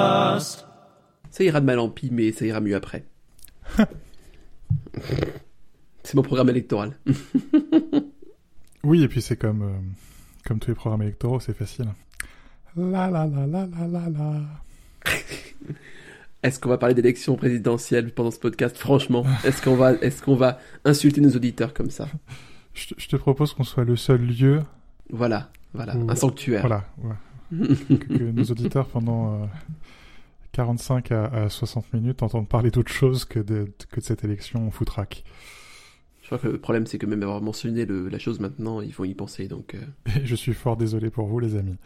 Podcast. Ça ira de mal en pis, mais ça ira mieux après. c'est mon programme électoral. Oui, et puis c'est comme, euh, comme tous les programmes électoraux, c'est facile. La la la la la la la. Est-ce qu'on va parler d'élections présidentielles pendant ce podcast? Franchement, est-ce qu'on va, est-ce qu'on va insulter nos auditeurs comme ça? Je, te- je te propose qu'on soit le seul lieu, Voilà, voilà, Ou- un sanctuaire. voilà, ouais, que, que nos auditeurs pendant euh, 45 à, à 60 minutes entendent parler d'autre chose que de, que de cette élection foutraque. Je crois que le problème, c'est que même avoir mentionné le- la chose maintenant, ils vont y penser. Donc, euh. Je suis fort désolé pour vous, les amis.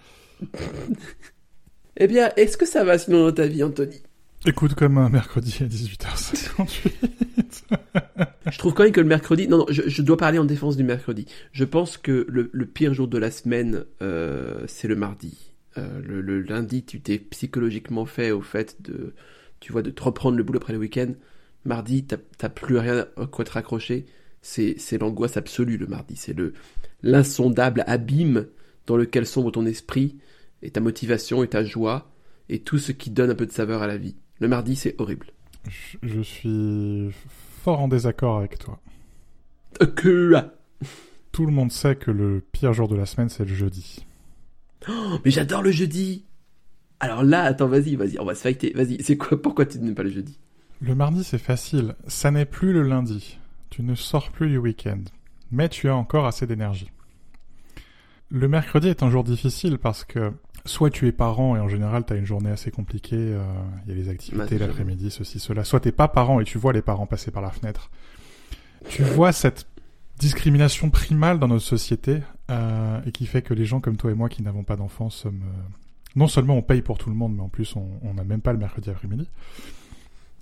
eh bien, est-ce que ça va sinon dans ta vie, Anthony? Écoute, comme un mercredi à 18h58. Je trouve quand même que le mercredi. Non, non, je, je dois parler en défense du mercredi. Je pense que le, le pire jour de la semaine, euh, c'est le mardi. Euh, le, le lundi, tu t'es psychologiquement fait au fait de, tu vois, de te reprendre le boulot après le week-end. Mardi, t'as plus rien à quoi te raccrocher. C'est c'est l'angoisse absolue le mardi. C'est le l'insondable abîme dans lequel sombre ton esprit et ta motivation et ta joie et tout ce qui donne un peu de saveur à la vie. Le mardi, c'est horrible. je, je suis fort en désaccord avec toi. Euh, Que Tout le monde sait que le pire jour de la semaine, c'est le jeudi. Oh, mais j'adore le jeudi. Alors là, attends, vas-y, vas-y, on va se fighter. Vas-y, c'est quoi Pourquoi tu n'aimes pas le jeudi? Le mardi, c'est facile. Ça n'est plus le lundi. Tu ne sors plus du week-end. Mais tu as encore assez d'énergie. Le mercredi est un jour difficile parce que soit tu es parent et en général tu as une journée assez compliquée, euh, il y a les activités c'est l'après-midi, ceci, cela. Soit t'es pas parent et tu vois les parents passer par la fenêtre. Tu vois cette discrimination primale dans notre société euh, et qui fait que les gens comme toi et moi qui n'avons pas d'enfants sommes... euh, non seulement on paye pour tout le monde, mais en plus on on n'a même pas le mercredi après-midi.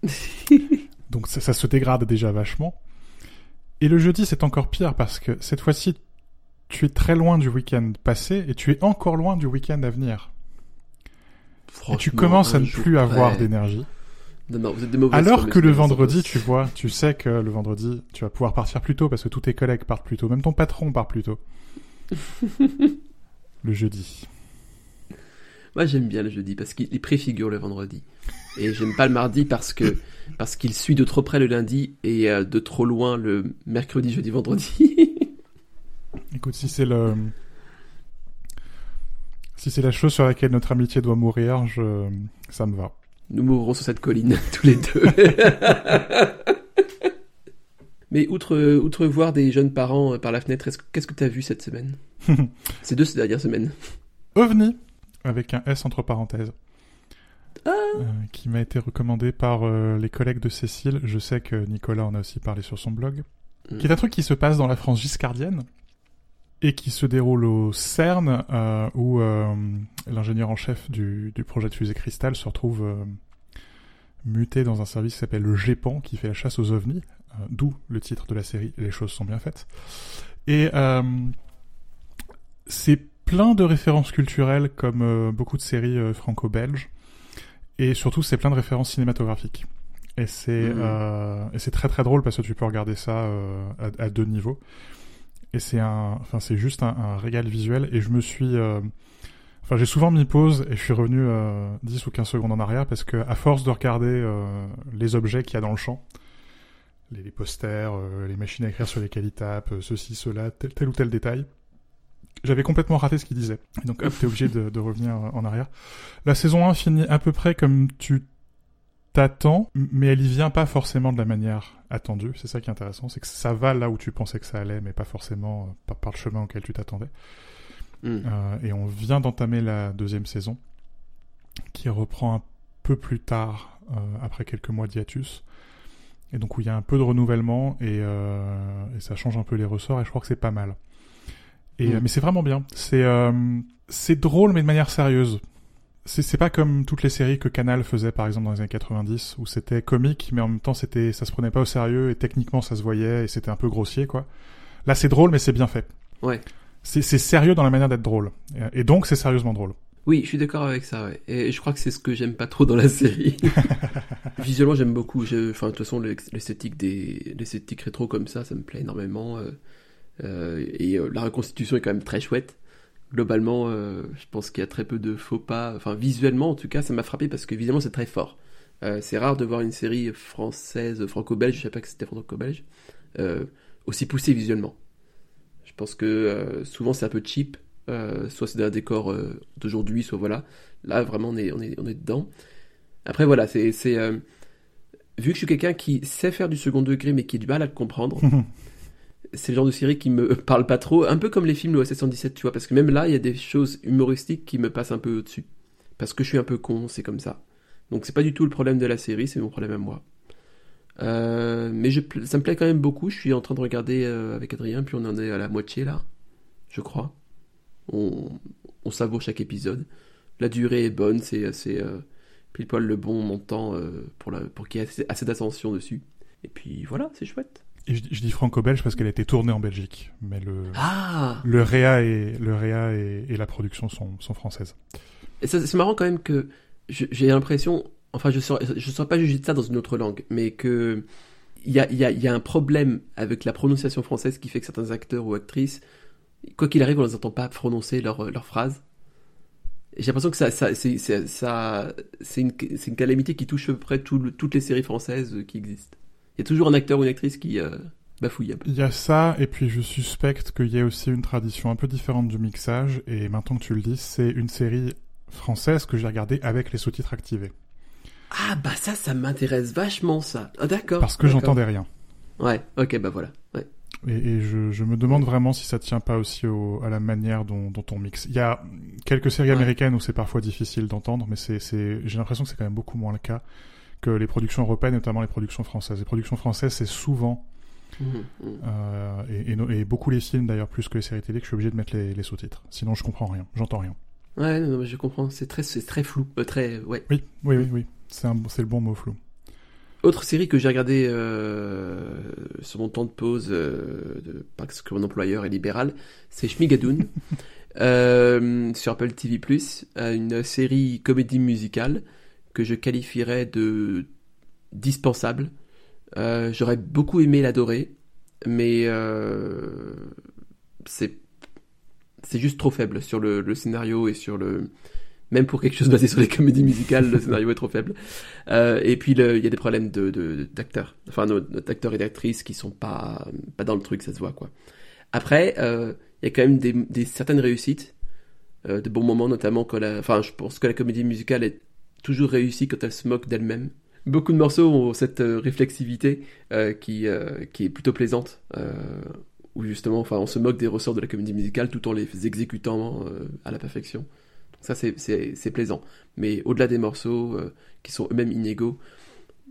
Donc ça, ça se dégrade déjà vachement. Et le jeudi, c'est encore pire parce que cette fois-ci, tu es très loin du week-end passé et tu es encore loin du week-end à venir. Et tu commences à ne plus avoir d'énergie. Non, non, vous êtes des mauvaises Alors que le vendredi, tu vois, tu sais que le vendredi, tu vas pouvoir partir plus tôt parce que tous tes collègues partent plus tôt. Même ton patron part plus tôt. le jeudi. Moi, j'aime bien le jeudi parce qu'il il préfigure le vendredi. Et j'aime pas le mardi parce que parce qu'il suit de trop près le lundi et euh, de trop loin le mercredi, jeudi, vendredi. Écoute, si c'est le... Si c'est la chose sur laquelle notre amitié doit mourir, je... ça me va. Nous mourrons sur cette colline tous les deux. Mais outre, outre voir des jeunes parents euh, par la fenêtre, est-ce que- qu'est-ce que tu as vu cette semaine? Ces deux dernières semaines. OVNI, avec un S entre parenthèses, euh, qui m'a été recommandé par euh, les collègues de Cécile. Je sais que Nicolas en a aussi parlé sur son blog. Mm. Qui est un truc qui se passe dans la France giscardienne et qui se déroule au CERN, euh, où euh, l'ingénieur en chef du, du projet de fusée Cristal se retrouve euh, muté dans un service qui s'appelle le GEPAN, qui fait la chasse aux ovnis, d'où le titre de la série Les choses sont bien faites. Et c'est plein de références culturelles comme beaucoup de séries franco-belges, et surtout c'est plein de références cinématographiques. Et c'est Mhm. euh, et c'est très très drôle parce que tu peux regarder ça à, à deux niveaux. Et c'est un, enfin c'est juste un, un régal visuel. Et je me suis, euh, enfin j'ai souvent mis pause et je suis revenu euh, 10 ou 15 secondes en arrière parce que à force de regarder euh, les objets qu'il y a dans le champ, les, les posters, euh, les machines à écrire sur lesquelles il tape, euh, ceci, cela, tel, tel ou tel détail, j'avais complètement raté ce qu'il disait. Et donc hop, t'es obligé de, de revenir euh, en arrière. La saison 1 finit à peu près comme tu t'attends, mais elle y vient pas forcément de la manière attendue. C'est ça qui est intéressant, c'est que ça va là où tu pensais que ça allait, mais pas forcément euh, par, par le chemin auquel tu t'attendais. Mm. Euh, et on vient d'entamer la deuxième saison, qui reprend un peu plus tard, euh, après quelques mois d'hiatus. Et donc où il y a un peu de renouvellement et, euh, et ça change un peu les ressorts et je crois que c'est pas mal. Et, Mm. euh, mais c'est vraiment bien. C'est c'est drôle mais de manière sérieuse. C'est c'est pas comme toutes les séries que Canal faisait par exemple dans les années 90 où c'était comique mais en même temps c'était ça se prenait pas au sérieux et techniquement ça se voyait et c'était un peu grossier quoi. Là c'est drôle mais c'est bien fait. Ouais. C'est c'est sérieux dans la manière d'être drôle et, donc c'est sérieusement drôle. Oui, je suis d'accord avec ça, ouais. Et je crois que c'est ce que j'aime pas trop dans la série. Visuellement, j'aime beaucoup. Je- Enfin, de toute façon, l'esthétique des, l'esthétique rétro comme ça, ça me plaît énormément. euh, euh, et euh, la reconstitution est quand même très chouette. Globalement, euh, je pense qu'il y a très peu de faux pas. Enfin, visuellement, en tout cas, ça m'a frappé parce que visuellement, c'est très fort. Euh, c'est rare de voir une série française, franco-belge, je sais pas que c'était franco-belge, euh, aussi poussée visuellement. Je pense que souvent c'est un peu cheap, soit c'est un décor d'aujourd'hui, soit voilà. Là, vraiment, on est, on est, on est dedans. Après, voilà, c'est. vu que je suis quelqu'un qui sait faire du second degré, mais qui a du mal à le comprendre, c'est le genre de série qui me parle pas trop, un peu comme les films de 77 tu vois, parce que même là, il y a des choses humoristiques qui me passent un peu au-dessus. Parce que je suis un peu con, c'est comme ça. Donc c'est pas du tout le problème de la série, c'est mon problème à moi. Euh, mais je, ça me plaît quand même beaucoup, je suis en train de regarder euh, avec Adrien, puis on en est à la moitié là, je crois. On, on savoure chaque épisode. La durée est bonne, c'est assez euh, pile poil le bon montant pour, pour qu'il y ait assez, assez d'attention dessus. Et puis voilà, c'est chouette. Et je, dis franco-belge parce qu'elle a été tournée en Belgique, mais le ah le réa et le réa et, la production sont, sont françaises. C'est marrant quand même que j'ai l'impression, enfin je ne je saurais pas juger de ça dans une autre langue, mais que il y a, y, a, y a un problème avec la prononciation française qui fait que certains acteurs ou actrices, quoi qu'il arrive, on ne les entend pas prononcer leurs leur phrases. J'ai l'impression que ça, ça c'est une, une calamité qui touche à peu près toutes les séries françaises qui existent. Il y a toujours un acteur ou une actrice qui euh, bafouille un peu. Il y a ça, et puis je suspecte qu'il y a aussi une tradition un peu différente du mixage, et maintenant que tu le dis, c'est une série française que j'ai regardée avec les sous-titres activés. Ah bah ça, ça m'intéresse vachement ça. Ah, d'accord. Parce que j'entendais rien. Ouais, ok, bah voilà. Ouais. Et, je, me demande vraiment si ça tient pas aussi à la manière dont, on mixe. Il y a quelques séries américaines où c'est parfois difficile d'entendre, mais c'est, j'ai l'impression que c'est quand même beaucoup moins le cas que les productions européennes, notamment les productions françaises. Les productions françaises, c'est souvent, mmh, mmh. Euh, et, beaucoup les films d'ailleurs, plus que les séries télé, que je suis obligé de mettre les, sous-titres. Sinon, je comprends rien, j'entends rien. Ouais, non, je comprends. C'est très, très flou, euh, très, ouais. Oui, oui, oui, oui. C'est, c'est le bon mot flou. Autre série que j'ai regardée euh, sur mon temps de pause, de, parce que mon employeur est libéral, c'est Schmigadoon sur Apple TV+, une série comédie musicale que je qualifierais de dispensable. Euh, j'aurais beaucoup aimé l'adorer, mais euh, c'est juste trop faible sur le, scénario et sur le même pour quelque chose basé sur les comédies musicales, le scénario est trop faible. Euh, et puis il y a des problèmes de d'acteurs, enfin notre acteurs et d'actrices qui sont pas pas dans le truc, ça se voit quoi. Après, il y a quand même des, des certaines réussites, de bons moments notamment quand la, enfin je pense que la comédie musicale est toujours réussie quand elle se moque d'elle-même. Beaucoup de morceaux ont cette euh, réflexivité euh, qui, euh, qui est plutôt plaisante, où justement enfin, on se moque des ressorts de la comédie musicale tout en les exécutant à la perfection. Ça c'est plaisant. Mais au-delà des morceaux qui sont eux-mêmes inégaux,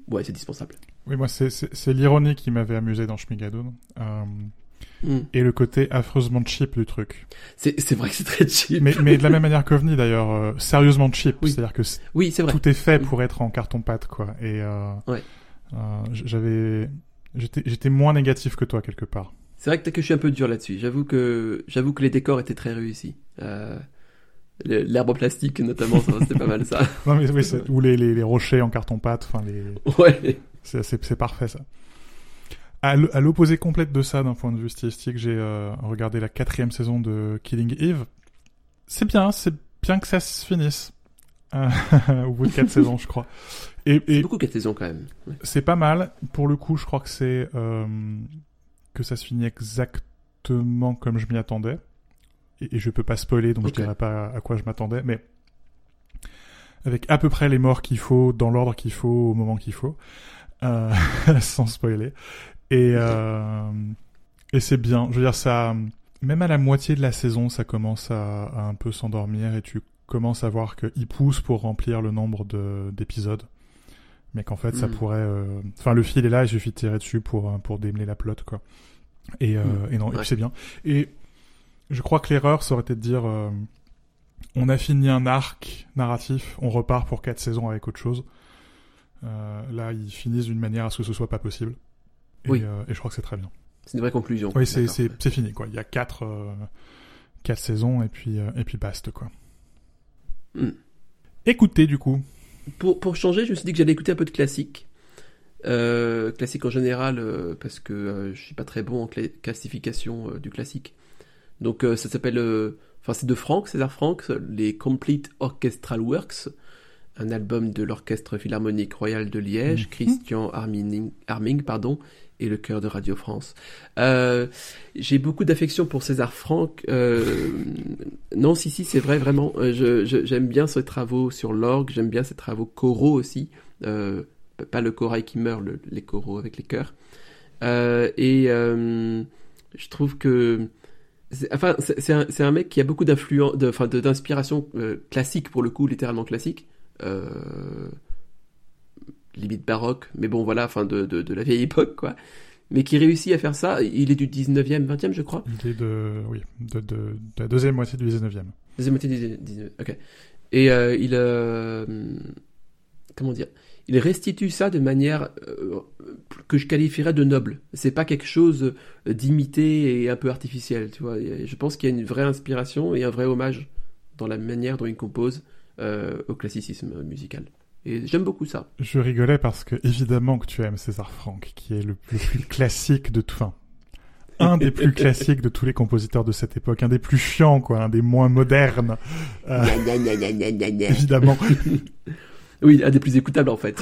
ouais c'est dispensable. Oui, moi c'est l'ironie qui m'avait amusé dans Schmigadoon. Hmm. et le côté affreusement cheap du truc. C'est vrai que c'est très cheap. Mais, mais de la même manière qu'OVNI d'ailleurs, euh, sérieusement cheap. Oui. C'est-à-dire que oui, c'est vrai. tout est fait pour être en carton-pâte, quoi. Et euh, ouais. euh, j'avais, j'étais moins négatif que toi quelque part. C'est vrai que, que je suis un peu dur là-dessus. J'avoue que j'avoue que les décors étaient très réussis. Euh, L'herbe en plastique notamment, c'était pas mal ça. Non mais oui, ou les, les, les rochers en carton-pâte, enfin les. Ouais. C'est parfait ça. À l'opposé complète de ça, d'un point de vue stylistique, j'ai euh, regardé la quatrième saison de Killing Eve. C'est bien, c'est bien que ça se finisse. Euh, au bout de quatre saisons, je crois. Et, et beaucoup quatre saisons quand même. C'est pas mal. Pour le coup, je crois que c'est euh, que ça se finit exactement comme je m'y attendais. Et, je peux pas spoiler, donc je dirais pas à quoi je m'attendais, mais avec à peu près les morts qu'il faut, dans l'ordre qu'il faut, au moment qu'il faut, euh, sans spoiler. Et, euh, et c'est bien. Je veux dire, ça, même à la moitié de la saison, ça commence à, à un peu s'endormir et tu commences à voir qu'il pousse pour remplir le nombre d'épisodes. Mais qu'en fait, ça hmm. pourrait. Euh, enfin, le fil est là, il suffit de tirer dessus pour, pour démêler la plot, quoi. Et, euh, hmm. et non, et c'est bien. Et je crois que l'erreur, ça aurait été de dire euh, on a fini un arc narratif, on repart pour quatre saisons avec autre chose. Euh, là, ils finissent d'une manière à ce que ce soit pas possible. Oui. Euh, et je crois que c'est très bien. C'est une vraie conclusion. Oui, c'est c'est fini quoi. Il y a quatre euh, quatre saisons et puis euh, et puis basta quoi. Hmm. Écoutez du coup. Pour pour changer, je me suis dit que j'allais écouter un peu de classique. Euh, classique en général parce que je suis pas très bon en classification du classique. Donc ça s'appelle enfin c'est de Franck, César Franck, les Complete Orchestral Works, un album de l'Orchestre Philharmonique Royal de Liège, mhm. Christian Arming, Arming pardon, et le chœur de Radio France. Euh, j'ai beaucoup d'affection pour César Franck. Euh, non, si, si, c'est vrai, vraiment. Euh, j'aime bien ses travaux sur l'orgue, j'aime bien ses travaux choraux aussi. pas le corail qui meurt, les choraux avec les chœurs. et je trouve que enfin c'est un, mec qui a beaucoup d'influence enfin d'inspiration classique pour le coup littéralement classique limite baroque, mais bon voilà, enfin de, de, de, la vieille époque quoi. Mais qui réussit à faire ça, il est du 19e, 20e je crois. Il est de, oui, de, de, la deuxième moitié du 19e. Deuxième moitié du 19e, ok. Et euh, il, euh, comment dire, il restitue ça de manière euh, que je qualifierais de noble. C'est pas quelque chose d'imité et un peu artificiel, tu vois. Je pense qu'il y a une vraie inspiration et un vrai hommage dans la manière dont il compose au classicisme musical. Et j'aime beaucoup ça. Je rigolais parce que évidemment que tu aimes César Franck, qui est le plus, classique de tout. Enfin, un des plus classiques de tous les compositeurs de cette époque, un des plus chiants, quoi, un des moins modernes. Euh, évidemment. Oui, un des plus écoutables en fait.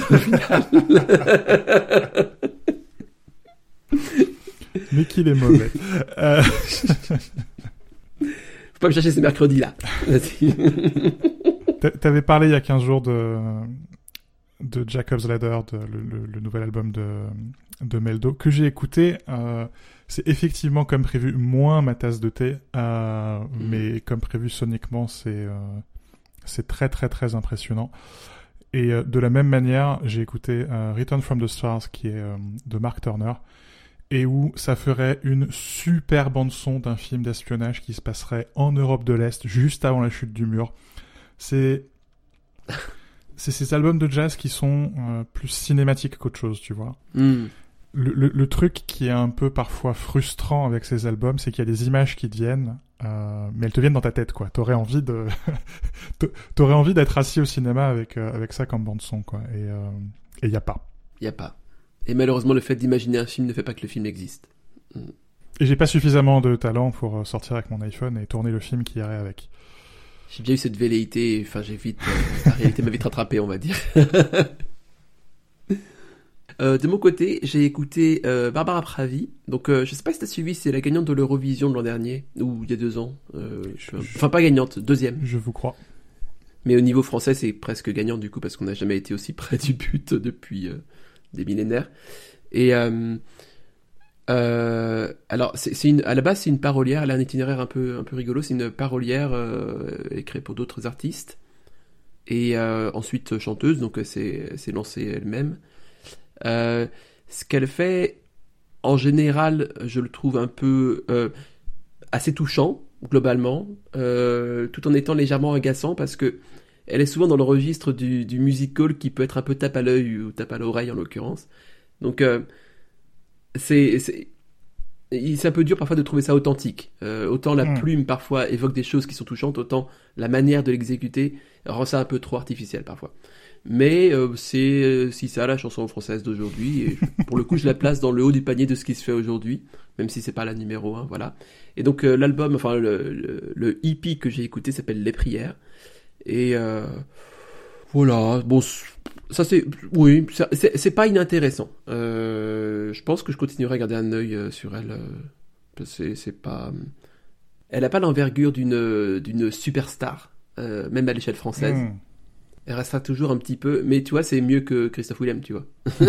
Mais qu'il est mauvais. Euh... Faut pas me chercher ces mercredis là. T'avais parlé il y a 15 jours de, de Jacob's Ladder, de, le, nouvel album de, de Meldo, que j'ai écouté. Euh, c'est effectivement, comme prévu, moins ma tasse de thé, euh, mm. mais comme prévu soniquement, c'est euh, c'est très très très impressionnant. Et de la même manière, j'ai écouté Return from the Stars, qui est de Mark Turner, et où ça ferait une super bande son d'un film d'espionnage qui se passerait en Europe de l'Est, juste avant la chute du mur. C'est c'est ces albums de jazz qui sont euh, plus cinématiques qu'autre chose, tu vois. Hmm. Le, le, truc qui est un peu parfois frustrant avec ces albums, c'est qu'il y a des images qui te viennent, euh, mais elles te viennent dans ta tête, quoi. T'aurais envie de, t'aurais envie d'être assis au cinéma avec euh, avec ça comme bande son, quoi. Et il y a pas. Il y a pas. Et malheureusement, le fait d'imaginer un film ne fait pas que le film existe. Hmm. Et j'ai pas suffisamment de talent pour sortir avec mon iPhone et tourner le film qui irait avec j'ai bien eu cette velléité, enfin j'ai vite, euh, la réalité m'a vite rattrapé, on va dire. euh, de mon côté, j'ai écouté euh, Barbara Pravi. Donc, je sais pas si t'as suivi, c'est la gagnante de l'Eurovision de l'an dernier, ou il y a deux ans. Enfin, pas gagnante, deuxième. Je vous crois. Mais au niveau français, c'est presque gagnant du coup, parce qu'on n'a jamais été aussi près du but depuis des millénaires. Et euh, alors, c'est à la base, c'est une parolière. Elle a un itinéraire un peu, un peu rigolo. C'est une parolière euh, écrite pour d'autres artistes. Et euh, ensuite chanteuse, donc c'est lancée elle-même. ce qu'elle fait, en général, je le trouve un peu assez touchant, globalement, tout en étant légèrement agaçant parce que elle est souvent dans le registre du, du musical qui peut être un peu tape à l'œil ou tape à l'oreille en l'occurrence. Donc c'est c'est un peu dur parfois de trouver ça authentique. Euh, autant la hmm. plume parfois évoque des choses qui sont touchantes, autant la manière de l'exécuter rend ça un peu trop artificiel parfois. Mais euh, c'est euh, si ça la chanson française d'aujourd'hui. Et pour le coup, je la place dans le haut du panier de ce qui se fait aujourd'hui, même si c'est pas la numéro 1, voilà. Et donc l'album, enfin le, le, le, EP que j'ai écouté s'appelle Les Prières. Et voilà, bon, ça c'est, oui, c'est pas inintéressant. Euh, je pense que je continuerai à garder un œil euh, sur elle. Euh, c'est pas, elle a pas l'envergure d'une d'une superstar, même à l'échelle française. Hmm. Elle restera toujours un petit peu, mais tu vois, c'est mieux que Christophe Willem, tu vois,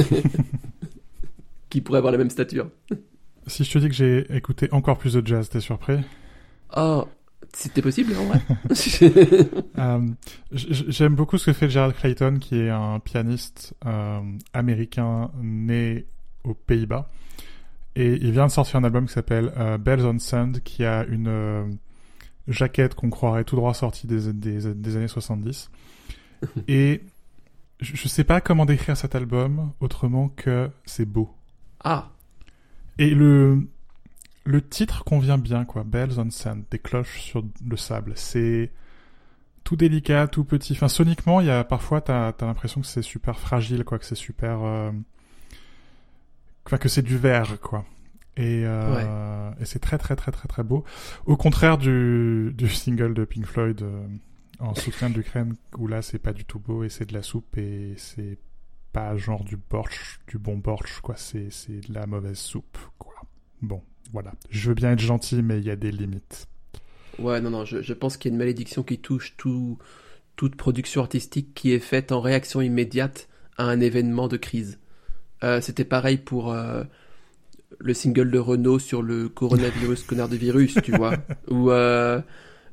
qui pourrait avoir la même stature. Si je te dis que j'ai écouté encore plus de jazz, t'es surpris? Oh, c'était possible en vrai. Euh, j'aime beaucoup ce que fait Gerald Clayton, qui est un pianiste euh, américain né aux Pays-Bas. Et il vient de sortir un album qui s'appelle euh, Bells on Sand, qui a une jaquette qu'on croirait tout droit sortie des, des, des années 70. Et je, je sais pas comment décrire cet album autrement que c'est beau. Ah. Et le, le titre convient bien, quoi. Bells on Sand, des cloches sur le sable. C'est tout délicat, tout petit. Enfin, soniquement, il y a parfois, t'as as, l'impression que c'est super fragile, quoi, que c'est super, euh... enfin, que c'est du verre, quoi. Et, euh, et c'est très très très très très beau. Au contraire du, du single de Pink Floyd euh, en soutien de l'Ukraine, où là c'est pas du tout beau et c'est de la soupe et c'est pas genre du borsch, du bon borsch, quoi. C'est, c'est de la mauvaise soupe, quoi. Bon, voilà. Je veux bien être gentil, mais il y a des limites. Ouais, non, non, je, je pense qu'il y a une malédiction qui touche tout, toute production artistique qui est faite en réaction immédiate à un événement de crise. Euh, c'était pareil pour euh, le single de Renault sur le coronavirus, connard de virus, tu vois. Ou, euh,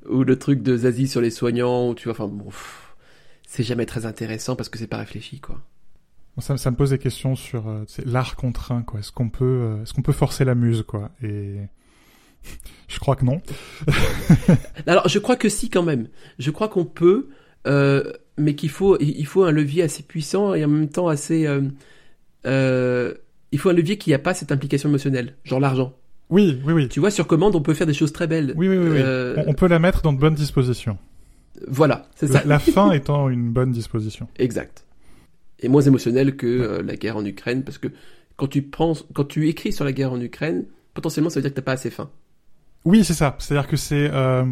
ou le truc de Zazie sur les soignants, ou tu vois, enfin bon, c'est jamais très intéressant parce que c'est pas réfléchi, quoi. Ça, ça me pose des questions sur euh, l'art contraint, quoi. Est-ce qu'on peut, euh, est-ce qu'on peut forcer la muse, quoi? Et je crois que non. Alors, je crois que si, quand même. Je crois qu'on peut, euh, mais qu'il faut, il faut un levier assez puissant et en même temps assez. euh, euh, il faut un levier qui n'a pas cette implication émotionnelle, genre l'argent. Oui, oui, oui. Tu vois, sur commande, on peut faire des choses très belles. Oui, oui, oui. oui. On, on peut la mettre dans de bonnes dispositions. Voilà, c'est ça. La, la fin étant une bonne disposition. Exact. Et moins émotionnel que euh, la guerre en Ukraine, parce que quand tu penses, quand tu écris sur la guerre en Ukraine, potentiellement, ça veut dire que t'as pas assez faim. Oui, c'est ça. C'est-à-dire que c'est euh,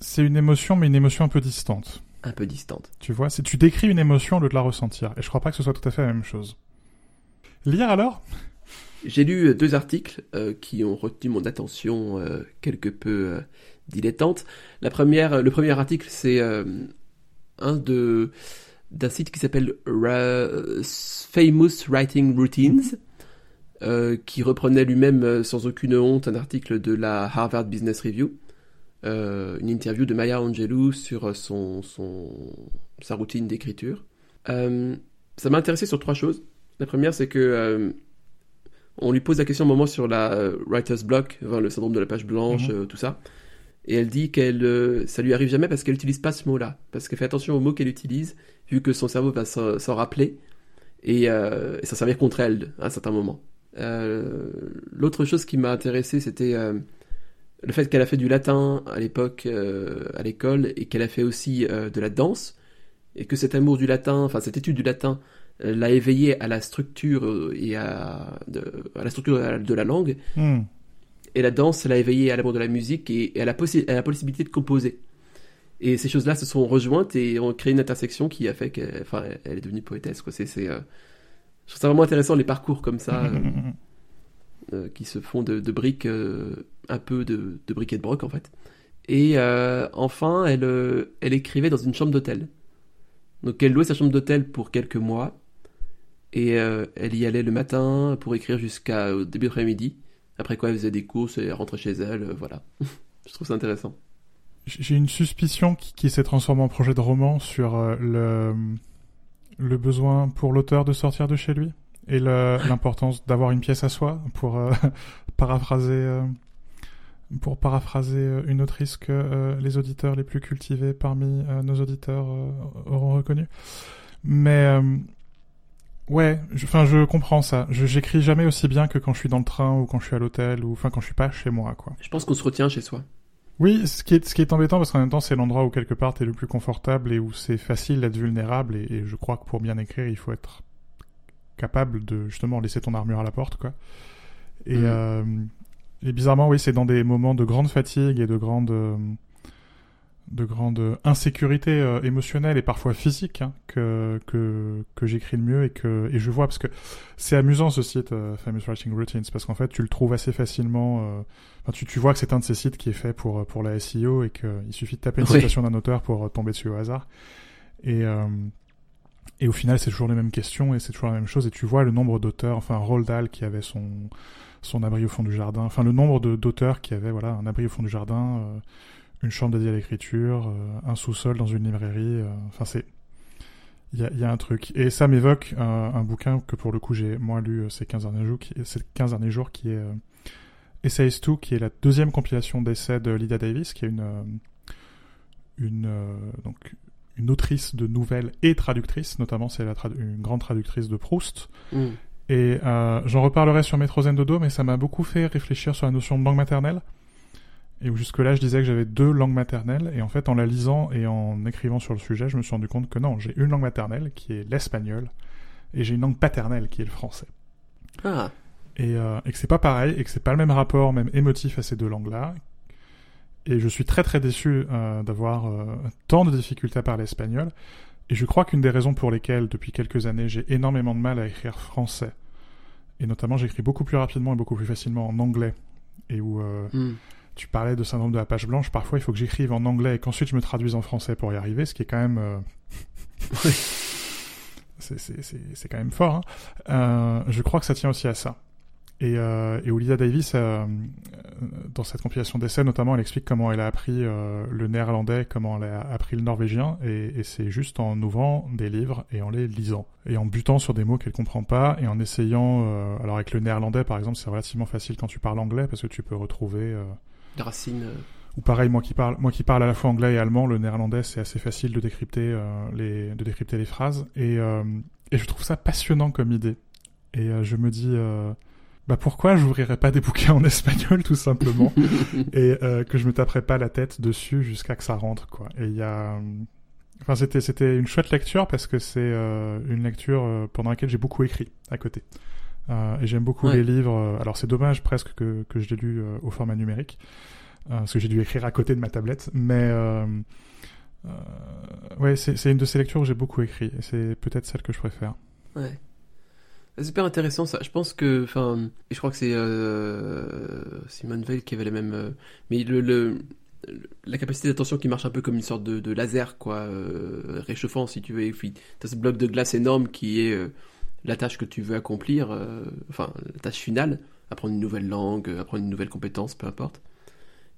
c'est une émotion, mais une émotion un peu distante. Un peu distante. Tu vois, c'est tu décris une émotion au lieu de la ressentir. Et je crois pas que ce soit tout à fait la même chose. Lire alors? J'ai lu euh, deux articles euh, qui ont retenu mon attention euh, quelque peu euh, dilettante. La première, le premier article, c'est euh, un de d'un site qui s'appelle Famous Writing Routines, euh, qui reprenait lui-même euh, sans aucune honte un article de la Harvard Business Review, euh, une interview de Maya Angelou sur son, son sa routine d'écriture. Euh, ça m'a intéressé sur trois choses. La première, c'est que on lui pose la question un moment sur la writer's block, enfin, le syndrome de la page blanche, Mhm. euh, tout ça. Et elle dit qu'elle, euh, ça lui arrive jamais parce qu'elle n'utilise pas ce mot-là, parce qu'elle fait attention aux mots qu'elle utilise, vu que son cerveau va s'en rappeler et, euh, et ça servir contre elle à un certain moment. Euh, L'autre chose qui m'a intéressé, c'était euh, le fait qu'elle a fait du latin à l'époque euh, à l'école et qu'elle a fait aussi de la danse et que cet amour du latin, enfin cette étude du latin, l'a éveillée à la structure et à, de- la structure de la langue Hmm. Et la danse l'a éveillée à l'amour de la musique et, et à, la possi- à la possibilité de composer. Et ces choses-là se sont rejointes et ont créé une intersection qui a fait qu'elle enfin, elle est devenue poétesse. Quoi. C'est, c'est, euh, je trouve ça vraiment intéressant les parcours comme ça euh, euh, qui se font de, de briques, un peu de, de briques et de broc en fait. Et enfin, elle, elle écrivait dans une chambre d'hôtel. Donc elle louait sa chambre d'hôtel pour quelques mois et euh, elle y allait le matin pour écrire jusqu'au début d'après-midi. Après quoi, elle faisait des courses et elle rentrait chez elle, euh, voilà. je trouve ça intéressant. J'ai une suspicion qui, qui s'est transformée en projet de roman sur euh, le, le besoin pour l'auteur de sortir de chez lui et l'importance d'avoir une pièce à soi pour euh, paraphraser euh, pour paraphraser une autrice que euh, les auditeurs les plus cultivés parmi nos auditeurs auront reconnu. Mais ouais, je- enfin je, comprends ça. Je j'écris jamais aussi bien que quand je suis dans le train ou quand je suis à l'hôtel ou enfin quand je suis pas chez moi quoi. Je pense qu'on se retient chez soi. Oui, ce qui est, ce qui est embêtant parce qu'en même temps c'est l'endroit où quelque part t'es le plus confortable et où c'est facile d'être vulnérable et, et je crois que pour bien écrire il faut être capable de justement laisser ton armure à la porte quoi. Et, Mhm. euh, et bizarrement oui c'est dans des moments de grande fatigue et de grande euh, de grande insécurité euh, émotionnelle et parfois physique hein, que que que j'écris le mieux et que et je vois parce que c'est amusant ce site euh, Famous Writing Routines parce qu'en fait tu le trouves assez facilement euh, enfin, tu, tu vois que c'est un de ces sites qui est fait pour euh, pour la SEO et qu'il suffit de taper une Oui. citation d'un auteur pour euh, tomber dessus au hasard et euh, et au final c'est toujours les mêmes questions et c'est toujours la même chose et tu vois le nombre d'auteurs enfin Roald Dahl qui avait son son abri au fond du jardin enfin le nombre de d'auteurs qui avaient voilà un abri au fond du jardin euh, une chambre dédiée à l'écriture, euh, un sous-sol dans une librairie. euh, Enfin, c'est il y a, il y a un truc. Et ça m'évoque un, un bouquin que pour le coup j'ai moins lu euh, ces 15 derniers jours, qui, ces 15 derniers jours, qui est Essays 2, qui est la deuxième compilation d'essais de Lydia Davis, qui est une une donc une autrice de nouvelles et traductrice, notamment c'est une grande traductrice de Proust. Mm. Et euh, j'en reparlerai sur Métrosène Dodo, mais ça m'a beaucoup fait réfléchir sur la notion de langue maternelle. Et où jusque-là, je disais que j'avais deux langues maternelles. Et en fait, en la lisant et en écrivant sur le sujet, je me suis rendu compte que non, j'ai une langue maternelle qui est l'espagnol. Et j'ai une langue paternelle qui est le français. Ah, et, euh, et que c'est pas pareil et que c'est pas le même rapport, même émotif à ces deux langues-là. Et je suis très très déçu euh, d'avoir euh, tant de difficultés à parler espagnol. Et je crois qu'une des raisons pour lesquelles, depuis quelques années, j'ai énormément de mal à écrire français, et notamment j'écris beaucoup plus rapidement et beaucoup plus facilement en anglais, et où euh, Hmm. Tu parlais de syndrome de la page blanche, parfois il faut que j'écrive en anglais et qu'ensuite je me traduise en français pour y arriver, ce qui est quand même... euh, c'est- quand même fort. hein. Euh, je crois que ça tient aussi à ça. Et, euh, et Olivia Davis, euh, dans cette compilation d'essais notamment, elle explique comment elle a appris euh, le néerlandais, comment elle a appris le norvégien, et, et c'est juste en ouvrant des livres et en les lisant, et en butant sur des mots qu'elle comprend pas, et en essayant... alors avec le néerlandais, par exemple, c'est relativement facile quand tu parles anglais, parce que tu peux retrouver... euh, racines. ou pareil, moi qui parle, moi qui parle à la fois anglais et allemand, le néerlandais, c'est assez facile de décrypter euh, les, de décrypter les phrases. Et, euh, et je trouve ça passionnant comme idée. Et euh, je me dis, bah pourquoi j'ouvrirais pas des bouquins en espagnol tout simplement et que je me taperais pas la tête dessus jusqu'à que ça rentre quoi. Et il y a, enfin c'était c'était une chouette lecture parce que c'est une lecture pendant laquelle j'ai beaucoup écrit à côté. Euh, et j'aime beaucoup Ouais. les livres. euh, Alors c'est dommage presque que que je l'ai lu euh, au format numérique euh, parce que j'ai dû écrire à côté de ma tablette. Mais ouais, c'est une de ces lectures où j'ai beaucoup écrit. Et c'est peut-être celle que je préfère. Ouais. C'est super intéressant ça. Je pense que, enfin, et je crois que c'est Simone Veil qui avait la même, mais le, le- la capacité d'attention qui marche un peu comme une sorte de, de laser, quoi, euh, réchauffant si tu veux. Et puis t'as ce bloc de glace énorme qui est euh, la tâche que tu veux accomplir, euh, enfin la tâche finale, apprendre une nouvelle langue, apprendre une nouvelle compétence, peu importe.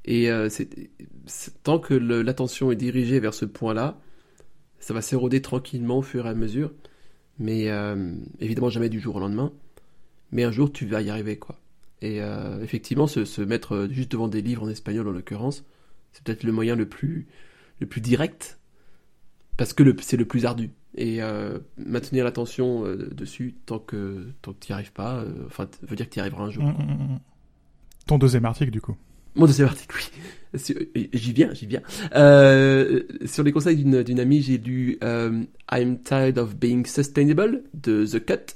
Et euh, tant que l'attention est dirigée vers ce point-là, ça va s'éroder tranquillement au fur et à mesure. Mais euh, évidemment, jamais du jour au lendemain. Mais un jour, tu vas y arriver, quoi. Et euh, effectivement, se, se mettre euh, juste devant des livres en espagnol, en l'occurrence, c'est peut-être le moyen le plus, le plus direct, parce que c'est le plus ardu. Et euh, maintenir l'attention euh, dessus tant que, tant que tu n'y arrives pas, euh, enfin, veut dire que tu y arriveras un jour. Mm, mm, mm, mm. Ton deuxième article du coup. Mon deuxième article, oui. J'y viens, j'y viens. Sur les conseils d'une d'une amie, j'ai lu I'm Tired of Being Sustainable de The Cut.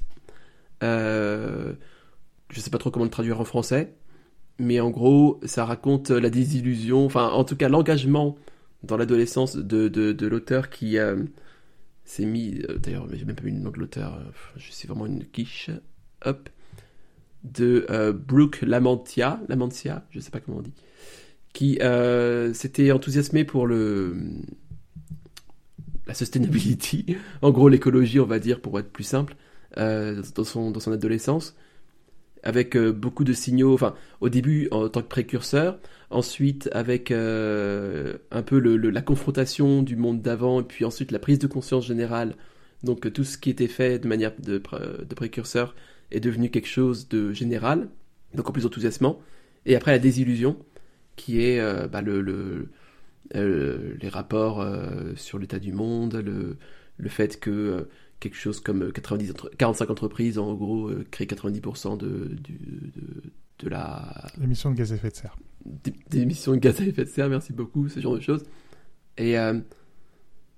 Euh, je sais pas trop comment le traduire en français, mais en gros, ça raconte la désillusion, enfin, en tout cas, l'engagement dans l'adolescence de, de, de l'auteur qui euh, s'est mis. euh, D'ailleurs, j'ai même pas vu le nom de l'auteur, euh, je suis vraiment une quiche. Hop de euh, Brooke Lamantia, Lamantia, je sais pas comment on dit, qui s'était enthousiasmé pour le la sustainability, en gros l'écologie, on va dire, pour être plus simple, dans son dans son adolescence, avec euh, beaucoup de signaux. Enfin, au début en tant que précurseur, ensuite avec euh, un peu la confrontation du monde d'avant, et puis ensuite la prise de conscience générale. Donc tout ce qui était fait de manière de, pré- de précurseur est devenu quelque chose de général, donc en plus enthousiasmant. Et après la désillusion, qui est euh, bah, le, le- les rapports sur l'état du monde, le, fait que quelque chose comme 90 entre- 45 entreprises, en gros, euh, créent 90% de, du- de, de la Émission de gaz à effet de serre. des, des émissions de gaz à effet de serre, merci beaucoup, ce genre de choses. Et euh,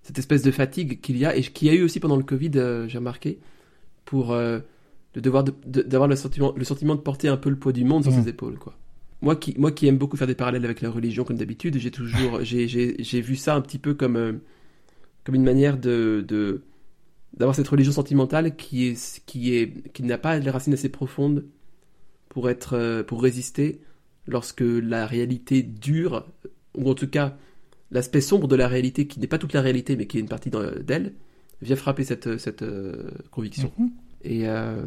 cette espèce de fatigue qu'il y a, et qu'il y a eu aussi pendant le Covid, euh, j'ai remarqué, pour euh, le devoir de- de- d'avoir le sentiment, le sentiment de porter un peu le poids du monde sur Mhm. ses épaules, quoi. Moi qui, moi qui aime beaucoup faire des parallèles avec la religion comme d'habitude, j'ai toujours, j'ai, vu ça un petit peu comme, euh, comme une manière de, de, d'avoir cette religion sentimentale qui est, qui est, qui n'a pas les racines assez profondes pour être, euh, pour résister lorsque la réalité dure, ou en tout cas l'aspect sombre de la réalité, qui n'est pas toute la réalité, mais qui est une partie d'elle, vient frapper cette, cette euh, conviction. Mhm. Et euh,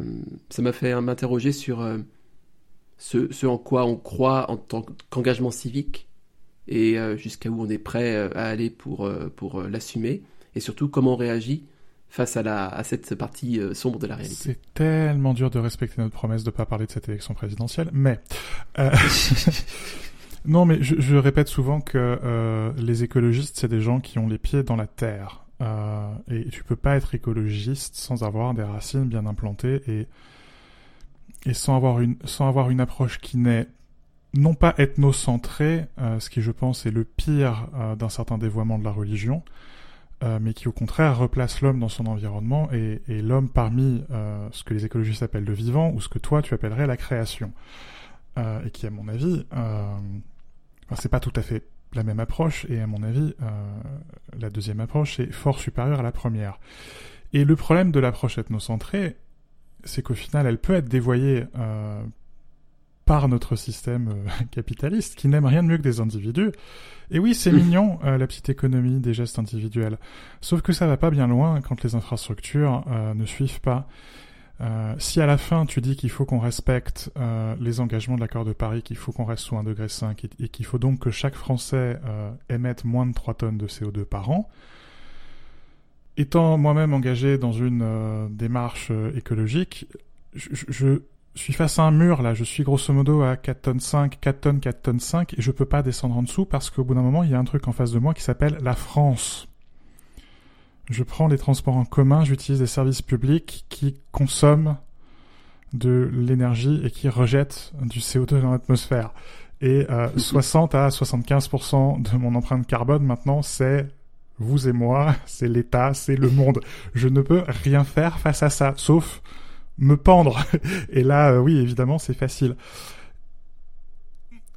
ça m'a fait m'interroger sur euh, ce, ce en quoi on croit en tant qu'engagement civique, et euh, jusqu'à où on est prêt à aller pour, pour l'assumer, et surtout comment on réagit face à, la, à cette partie euh, sombre de la réalité. C'est tellement dur de respecter notre promesse de pas parler de cette élection présidentielle, mais euh, non, mais je, je répète souvent que euh, les écologistes c'est des gens qui ont les pieds dans la terre, et tu peux pas être écologiste sans avoir des racines bien implantées et et sans avoir une sans avoir une approche qui n'est non pas ethnocentrée, ce qui je pense est le pire d'un certain dévoiement de la religion, euh, mais qui au contraire replace l'homme dans son environnement et, et l'homme parmi euh, ce que les écologistes appellent le vivant ou ce que toi tu appellerais la création. Euh, et qui, à mon avis, euh, enfin, c'est pas tout à fait la même approche, et à mon avis, euh, la deuxième approche est fort supérieure à la première. Et le problème de l'approche ethnocentrée, c'est qu'au final, elle peut être dévoyée par notre système euh, capitaliste, qui n'aime rien de mieux que des individus. Et oui, c'est mignon, euh, la petite économie des gestes individuels. Sauf que ça va pas bien loin quand les infrastructures euh, ne suivent pas. Euh, si à la fin tu dis qu'il faut qu'on respecte euh, les engagements de l'accord de Paris, qu'il faut qu'on reste sous 1,5 degré et, et qu'il faut donc que chaque Français euh, émette moins de 3 tonnes de CO2 par an, étant moi-même engagé dans une euh, démarche écologique, je, je, suis face à un mur là, je suis grosso modo à 4 tonnes 5, 4 tonnes, 4 tonnes 5 et je peux pas descendre en dessous parce qu'au bout d'un moment il y a un truc en face de moi qui s'appelle la France. Je prends les transports en commun, j'utilise des services publics qui consomment de l'énergie et qui rejettent du CO2 dans l'atmosphère. Et euh, 60 à 75% de mon empreinte carbone maintenant, c'est vous et moi, c'est l'État, c'est le monde. Je ne peux rien faire face à ça, sauf me pendre. Et là, euh, oui, évidemment, c'est facile.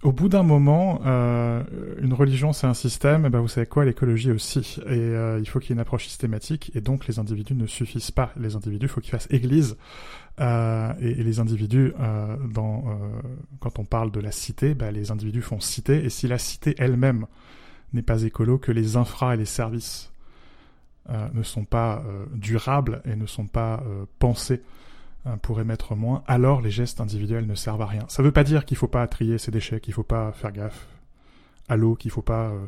Au bout d'un moment, euh, une religion c'est un système, et ben vous savez quoi, l'écologie aussi. Et euh, il faut qu'il y ait une approche systématique, et donc les individus ne suffisent pas. Les individus, il faut qu'ils fassent église. Et, les individus, quand on parle de la cité, ben, les individus font cité, et si la cité elle-même n'est pas écolo, que les infras et les services ne sont pas durables et ne sont pas pensés pour émettre moins, alors les gestes individuels ne servent à rien. Ça ne veut pas dire qu'il ne faut pas trier ses déchets, qu'il ne faut pas faire gaffe à l'eau, qu'il ne faut pas euh,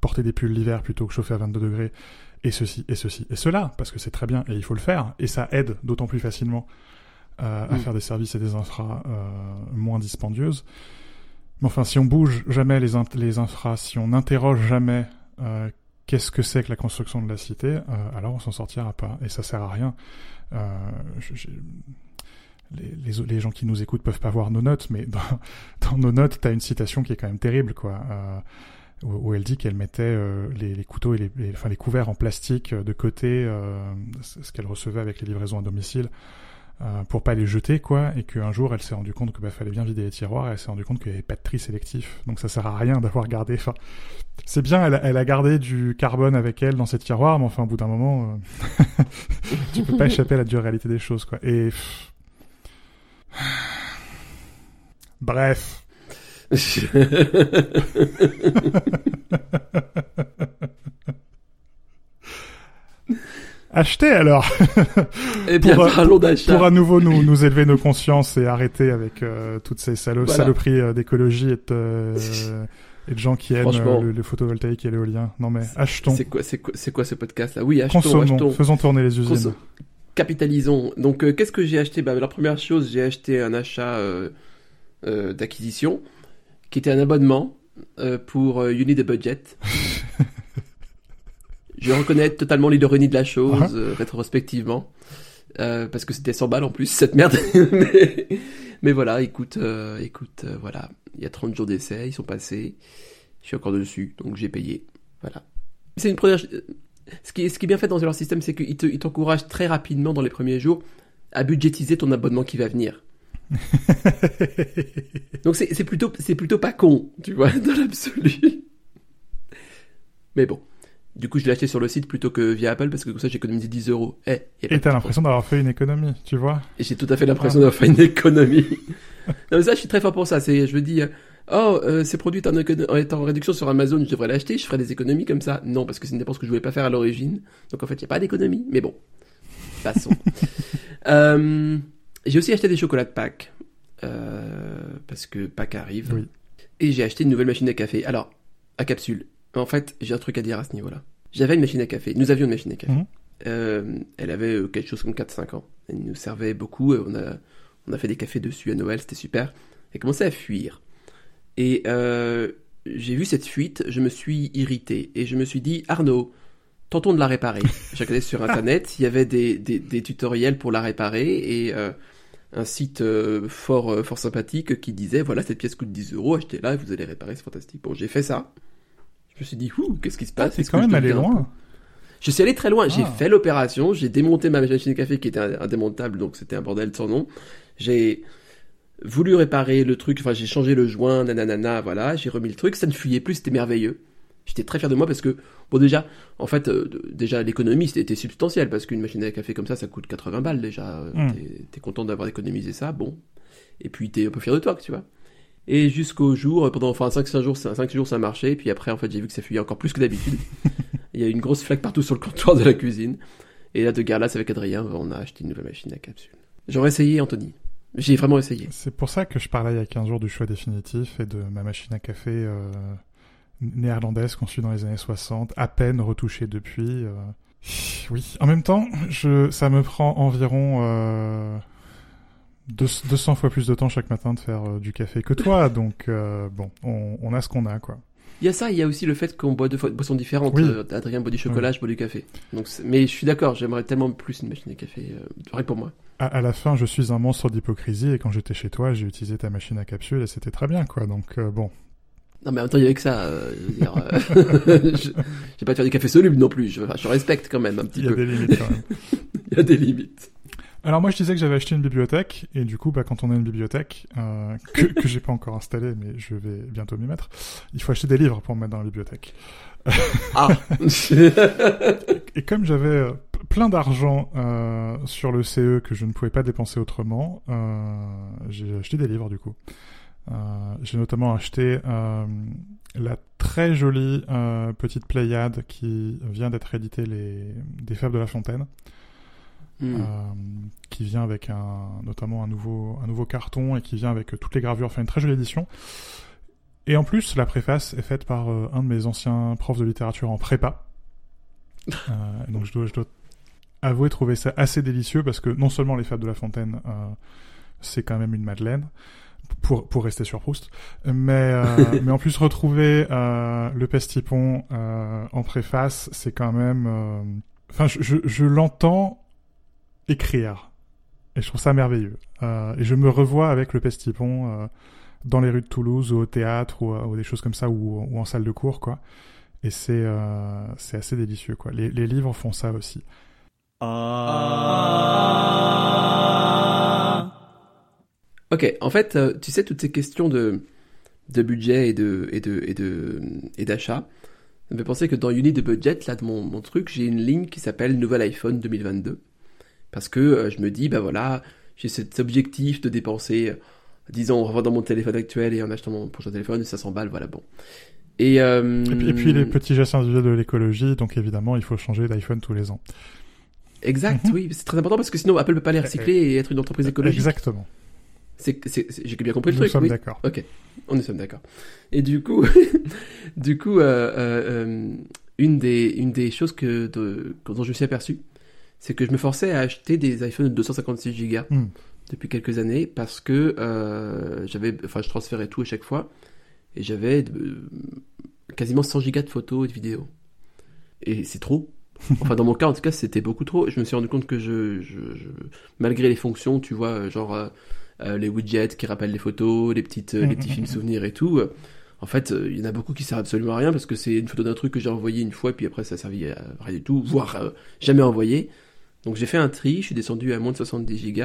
porter des pulls l'hiver plutôt que chauffer à 22 degrés, et ceci, et ceci, et cela, parce que c'est très bien, et il faut le faire, et ça aide d'autant plus facilement euh, à mmh. faire des services et des infras euh, moins dispendieuses. Mais enfin, si on bouge jamais les, in les infras, si on n'interroge jamais qu'est-ce que c'est que la construction de la cité, alors on s'en sortira pas, et ça sert à rien. Euh, les, gens qui nous écoutent peuvent pas voir nos notes, mais dans, nos notes, tu as une citation qui est quand même terrible, quoi. Euh, où, elle dit qu'elle mettait euh, les, couteaux et les, enfin, les couverts en plastique de côté, ce qu'elle recevait avec les livraisons à domicile, euh, pour pas les jeter, quoi, et qu'un jour elle s'est rendu compte que bah, fallait bien vider les tiroirs, et elle s'est rendu compte qu'il n'y avait pas de tri sélectif, donc ça sert à rien d'avoir gardé. Enfin, c'est bien, elle, elle, a gardé du carbone avec elle dans ses tiroirs, mais enfin, au bout d'un moment, euh... tu peux pas échapper à la dure réalité des choses, quoi. Et bref. Achetez alors Eh bien, pour, parlons d'achat. Pour à nouveau nous, nous élever nos consciences et arrêter avec euh, toutes ces salo voilà. saloperies euh, d'écologie et, euh, et, de gens qui aiment le, le, photovoltaïque et l'éolien. Non mais achetons. C'est quoi, c'est quoi, c'est quoi ce podcast là? Oui, achetons, Consommons, achetons. faisons tourner les usines. Consom capitalisons. Donc, euh, qu'est-ce que j'ai acheté? Bah, La première chose, j'ai acheté un achat euh, euh, d'acquisition qui était un abonnement pour You Need a Budget. je reconnais totalement l'ironie de la chose, uh -huh. rétrospectivement. parce que c'était 100 balles en plus, cette merde. mais, mais, voilà, écoute, écoute, voilà. Il y a 30 jours d'essai, ils sont passés. Je suis encore dessus, donc j'ai payé. Voilà. C'est une première ce qui, est, ce qui est bien fait dans leur système, c'est qu'il t'encourage te, très rapidement dans les premiers jours à budgétiser ton abonnement qui va venir. Donc c'est plutôt, plutôt pas con, tu vois, dans l'absolu. Mais bon. Du coup, je l'ai acheté sur le site plutôt que via Apple parce que comme ça, j'ai économisé 10 euros. Eh, Et t'as l'impression d'avoir fait une économie, tu vois Et j'ai tout à fait l'impression d'avoir fait une économie. non, mais ça, je suis très fort pour ça. C'est, je veux dire, oh, euh, ces produits est en, est en, réduction sur Amazon, je devrais l'acheter, je ferai des économies comme ça. Non, parce que c'est une dépense que je voulais pas faire à l'origine. Donc en fait, il n'y a pas d'économie. Mais bon, passons. euh, j'ai aussi acheté des chocolats de Pâques. Euh, parce que Pâques arrive. Oui. Et j'ai acheté une nouvelle machine à café. Alors, à capsule. En fait, j'ai un truc à dire à ce niveau-là. J'avais une machine à café. Nous avions une machine à café. Mmh. Euh, elle avait quelque chose comme 4-5 ans. Elle nous servait beaucoup. On a, on a fait des cafés dessus à Noël, c'était super. Elle commençait à fuir. Et euh, j'ai vu cette fuite, je me suis irrité et je me suis dit Arnaud, tentons de la réparer. J'ai regardé sur internet, il y avait des, des, des, tutoriels pour la réparer et euh, un site euh, fort fort sympathique qui disait voilà cette pièce coûte 10 euros, achetez-la et vous allez réparer, c'est fantastique. Bon, j'ai fait ça. Je me suis dit ouh, qu'est-ce qui se passe? C'est quand même allé loin. Je suis allé très loin. J'ai Ah. fait l'opération. J'ai démonté ma machine à café qui était indémontable, donc c'était un bordel sans nom. J'ai voulu réparer le truc. Enfin, j'ai changé le joint, nanana, voilà. J'ai remis le truc. Ça ne fuyait plus. C'était merveilleux. J'étais très fier de moi parce que, bon, déjà, en fait, euh, déjà, l'économie, c'était substantiel parce qu'une machine à café comme ça, ça coûte 80 balles déjà. Euh, Mm. T'es t'es content d'avoir économisé ça, bon. Et puis, t'es un peu fier de toi, tu vois. Et jusqu'au jour, pendant, enfin, 5-6 jours, 5 jours, ça marchait. Puis après, en fait, j'ai vu que ça fuyait encore plus que d'habitude. Il y a eu une grosse flaque partout sur le comptoir de la cuisine. Et là, de Garlas avec Adrien, on a acheté une nouvelle machine à capsule. J'aurais essayé, Anthony. J'ai vraiment essayé. C'est pour ça que je parlais il y a 15 jours du choix définitif et de ma machine à café euh, néerlandaise conçue dans les années 60, à peine retouchée depuis. euh. Oui, en même temps, je, ça me prend environ euh, 200 fois plus de temps chaque matin de faire euh, du café que toi, donc euh, bon, on, on a ce qu'on a, quoi. Il y a ça, il y a aussi le fait qu'on boit deux fois- boissons différentes. Oui. Euh, Adrien boit du chocolat, je bois du café. Donc, mais je suis d'accord, j'aimerais tellement plus une machine à café. Que pour moi. À, à la fin, je suis un monstre d'hypocrisie et quand j'étais chez toi, j'ai utilisé ta machine à capsule et c'était très bien, quoi. Donc bon, Non, mais en même temps, il y avait que ça. je j'ai pas de faire du café soluble non plus. Je, enfin, je respecte quand même un petit il y a peu. des limites quand même. Il y a des limites. Alors moi je disais que j'avais acheté une bibliothèque et du coup bah quand on a une bibliothèque euh, que, que j'ai pas encore installée mais je vais bientôt m'y mettre, il faut acheter des livres pour me mettre dans la bibliothèque. Ah Et comme j'avais euh, plein d'argent euh, sur le CE que je ne pouvais pas dépenser autrement, euh, j'ai acheté des livres du coup. Euh, j'ai notamment acheté euh, la très jolie euh, petite Pléiade qui vient d'être éditée les des Fèves de la Fontaine. Hmm. euh, qui vient avec un, notamment un nouveau, un nouveau carton et qui vient avec euh, toutes les gravures, enfin une très jolie édition. Et en plus, la préface est faite par euh, un de mes anciens profs de littérature en prépa. Euh, donc je dois, je dois avouer trouver ça assez délicieux parce que non seulement les Fables de la Fontaine, euh, c'est quand même une madeleine. Pour, pour rester sur Proust, mais, euh, mais en plus retrouver euh, le Pestipon euh, en préface, c'est quand même. euh, Enfin, je, je, je l'entends écrire. Et je trouve ça merveilleux. Euh, et je me revois avec le Pestipon euh, dans les rues de Toulouse ou au théâtre ou, ou des choses comme ça ou, en salle de cours, quoi. Et c'est euh, assez délicieux, quoi. Les, livres font ça aussi. Ok, en fait, euh, tu sais, toutes ces questions de, de budget et de et de et de et d'achat, ça me fait penser que dans Unit de budget, là, de mon, mon truc, j'ai une ligne qui s'appelle Nouvel iPhone 2022. Parce que euh, je me dis, bah voilà, j'ai cet objectif de dépenser, euh, disons, en revendant mon téléphone actuel et en achetant mon prochain téléphone, 500 balles, voilà, bon. Et, euh, Et puis, et puis les petits gestes individuels de l'écologie, donc évidemment, il faut changer d'iPhone tous les ans. Exact, Mhm. oui, c'est très important parce que sinon Apple peut pas les recycler et être une entreprise écologique. Exactement. J'ai bien compris le Nous truc, sommes oui. d'accord. Ok, on y sommes d'accord. Et du coup, du coup, euh, euh, euh, une des une des choses que de, dont je me suis aperçu, c'est que je me forçais à acheter des iPhones de 256 Go Hmm. depuis quelques années parce que euh, j'avais, enfin, je transférais tout à chaque fois et j'avais euh, quasiment 100 Go de photos et de vidéos. Et c'est trop. Enfin, dans mon cas, en tout cas, c'était beaucoup trop. Je me suis rendu compte que je, je, je- malgré les fonctions, tu vois, euh, genre euh, les widgets qui rappellent les photos, les petites, les petits films souvenirs et tout. en fait, il y en a beaucoup qui servent absolument à rien parce que c'est une photo d'un truc que j'ai envoyé une fois et puis après ça servait à rien du tout, voire euh, jamais envoyé. Donc j'ai fait un tri, je suis descendu à moins de 70 Go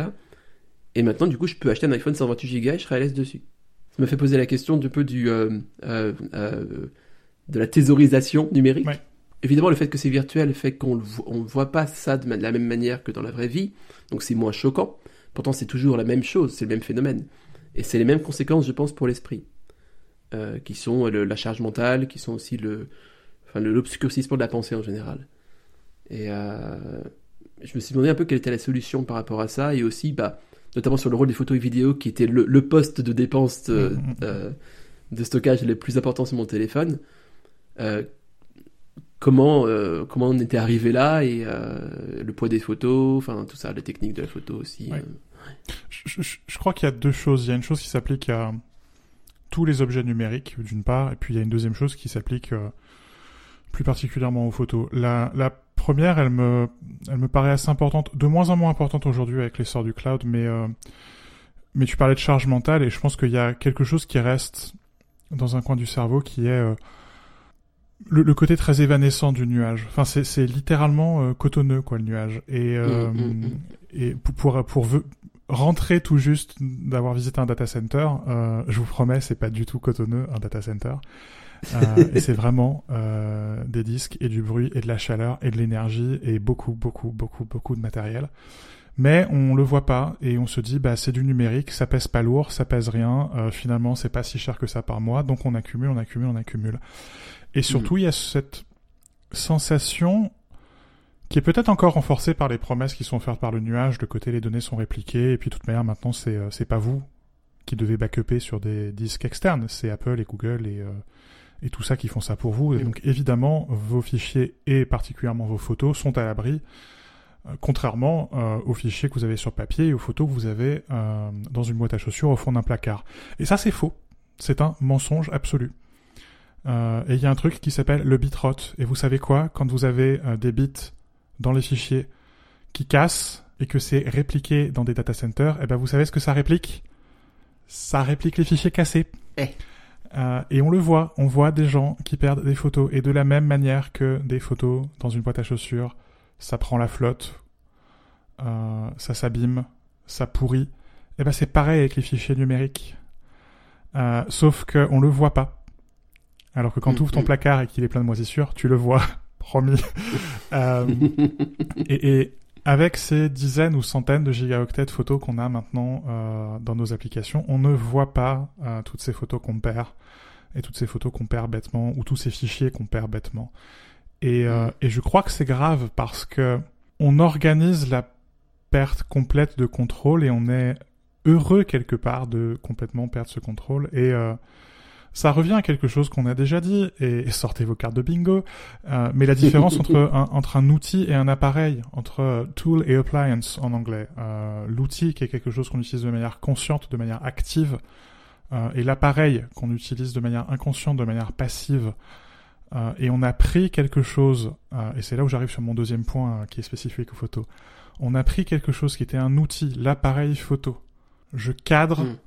et maintenant du coup je peux acheter un iPhone 128 Go et je serai à l'aise dessus. Ça me fait poser la question du peu du euh, euh, euh, de la thésaurisation numérique. Ouais. Évidemment, le fait que c'est virtuel fait qu'on ne voit pas ça de la même manière que dans la vraie vie, donc c'est moins choquant. Pourtant, c'est toujours la même chose, c'est le même phénomène. Et c'est les mêmes conséquences, je pense, pour l'esprit. Qui sont le- la charge mentale, qui sont aussi le, enfin, l'obscurcissement de la pensée en général. Et je me suis demandé un peu quelle était la solution par rapport à ça, et aussi, bah, notamment sur le rôle des photos et vidéos, qui était le, le poste de dépense de, Mhm, mhm. euh, de stockage le plus important sur mon téléphone. Euh, comment, euh, comment on était arrivé là, et euh, le poids des photos, enfin tout ça, la technique de la photo aussi. Ouais. euh. Je, je- je crois qu'il y a deux choses. Il y a une chose qui s'applique à tous les objets numériques, d'une part, et puis il y a une deuxième chose qui s'applique euh, plus particulièrement aux photos. La, la première, elle me, elle me paraît assez importante, de moins en moins importante aujourd'hui avec l'essor du cloud, mais, euh, mais tu parlais de charge mentale, et je pense qu'il y a quelque chose qui reste dans un coin du cerveau qui est... euh, le, le, côté très évanescent du nuage. Enfin, c'est, littéralement euh, cotonneux, quoi, le nuage. Et, mm, mm, mm. et pour, pour, pour rentrer tout juste d'avoir visité un data center, je vous promets, c'est pas du tout cotonneux, un data center. Euh, et c'est vraiment euh, des disques et du bruit et de la chaleur et de l'énergie et beaucoup, beaucoup, beaucoup, beaucoup de matériel. Mais on le voit pas et on se dit bah c'est du numérique, ça pèse pas lourd, ça pèse rien. Euh, finalement c'est pas si cher que ça par mois, donc on accumule, on accumule, on accumule. Et surtout, il y a cette sensation qui est peut-être encore renforcée par les promesses qui sont faites par le nuage, de côté les données sont répliquées, et puis de toute manière maintenant c'est euh, c'est pas vous qui devez backuper sur des disques externes, c'est Apple et Google et euh, et tout ça qui font ça pour vous. Et donc évidemment vos fichiers et particulièrement vos photos sont à l'abri, euh, contrairement aux fichiers que vous avez sur papier et aux photos que vous avez dans une boîte à chaussures au fond d'un placard. Et ça c'est faux, c'est un mensonge absolu. Euh, et il y a un truc qui s'appelle le bitrot. Et vous savez quoi? Quand vous avez euh, des bits dans les fichiers qui cassent et que c'est répliqué dans des data centers, et eh ben vous savez ce que ça réplique? Ça réplique les fichiers cassés. Eh. Euh, et on le voit, on voit des gens qui perdent des photos. Et de la même manière que des photos dans une boîte à chaussures, ça prend la flotte, euh, ça s'abîme, ça pourrit. Et eh ben c'est pareil avec les fichiers numériques. Euh, sauf qu'on le voit pas. Alors que quand tu ouvres ton mm, mm. placard et qu'il est plein de moisissures, tu le vois, promis. euh, et, et, avec ces dizaines ou centaines de gigaoctets de photos qu'on a maintenant euh, dans nos applications, on ne voit pas euh, toutes ces photos qu'on perd et toutes ces photos qu'on perd bêtement ou tous ces fichiers qu'on perd bêtement. Et, euh, mm. et je crois que c'est grave parce que on organise la perte complète de contrôle et on est heureux quelque part de complètement perdre ce contrôle et euh, ça revient à quelque chose qu'on a déjà dit, et, sortez vos cartes de bingo, euh, mais la différence entre, un, entre un outil et un appareil, entre euh, tool et appliance en anglais. Euh, L'outil qui est quelque chose qu'on utilise de manière consciente, de manière active, euh, et l'appareil qu'on utilise de manière inconsciente, de manière passive. Euh, et on a pris quelque chose, et c'est là où j'arrive sur mon deuxième point qui est spécifique aux photos. On a pris quelque chose qui était un outil, l'appareil photo. Je cadre, mm.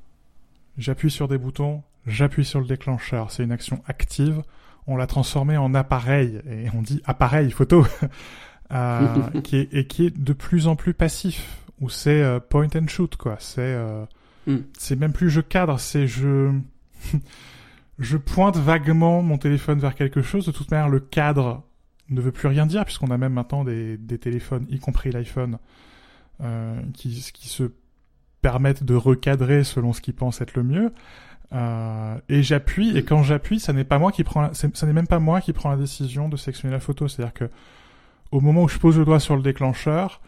j'appuie sur des boutons, j'appuie sur le déclencheur, c'est une action active, on l'a transformé en appareil, et on dit appareil photo, euh, qui est, et qui est de plus en plus passif, où c'est euh, point and shoot, quoi. C'est euh, mm. c'est même plus je cadre, c'est je... je pointe vaguement mon téléphone vers quelque chose, de toute manière le cadre ne veut plus rien dire, puisqu'on a même maintenant des, des téléphones, y compris l'iPhone, euh, qui, qui se permettent de recadrer selon ce qu'ils pensent être le mieux. Euh, et j'appuie, et quand j'appuie, ça n'est pas moi qui prend, ça n'est même pas moi qui prend la décision de sélectionner la photo. C'est-à-dire que au moment où je pose le doigt sur le déclencheur,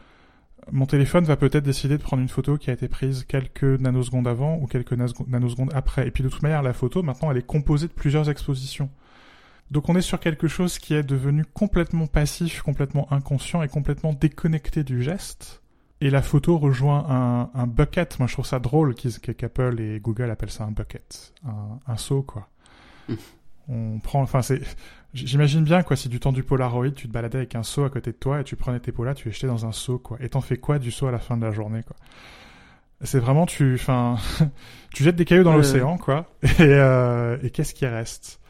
mon téléphone va peut-être décider de prendre une photo qui a été prise quelques nanosecondes avant ou quelques nanosecondes après. Et puis de toute manière, la photo, maintenant, elle est composée de plusieurs expositions. Donc on est sur quelque chose qui est devenu complètement passif, complètement inconscient et complètement déconnecté du geste. Et la photo rejoint un, un bucket. Moi, je trouve ça drôle qu'Apple et Google appellent ça un bucket, un, un seau, quoi. Hmm. On prend, enfin, c'est, j'imagine bien, quoi, si du temps du Polaroid, tu te baladais avec un seau à côté de toi et tu prenais tes polas, tu les jetais dans un seau, quoi. Et t'en fais quoi du seau à la fin de la journée, quoi? C'est vraiment, tu, enfin, tu jettes des cailloux dans l'océan, quoi. Et, euh, et qu'est-ce qui reste?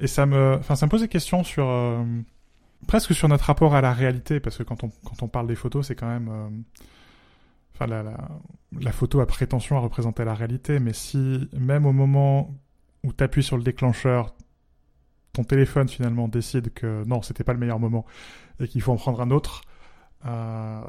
Et ça me, enfin, ça me pose des questions sur. Euh, presque sur notre rapport à la réalité, parce que quand on, quand on parle des photos, c'est quand même... Euh, enfin, la, photo a prétention à représenter la réalité, mais si même au moment où tu appuies sur le déclencheur, ton téléphone finalement décide que non, c'était pas le meilleur moment et qu'il faut en prendre un autre, euh,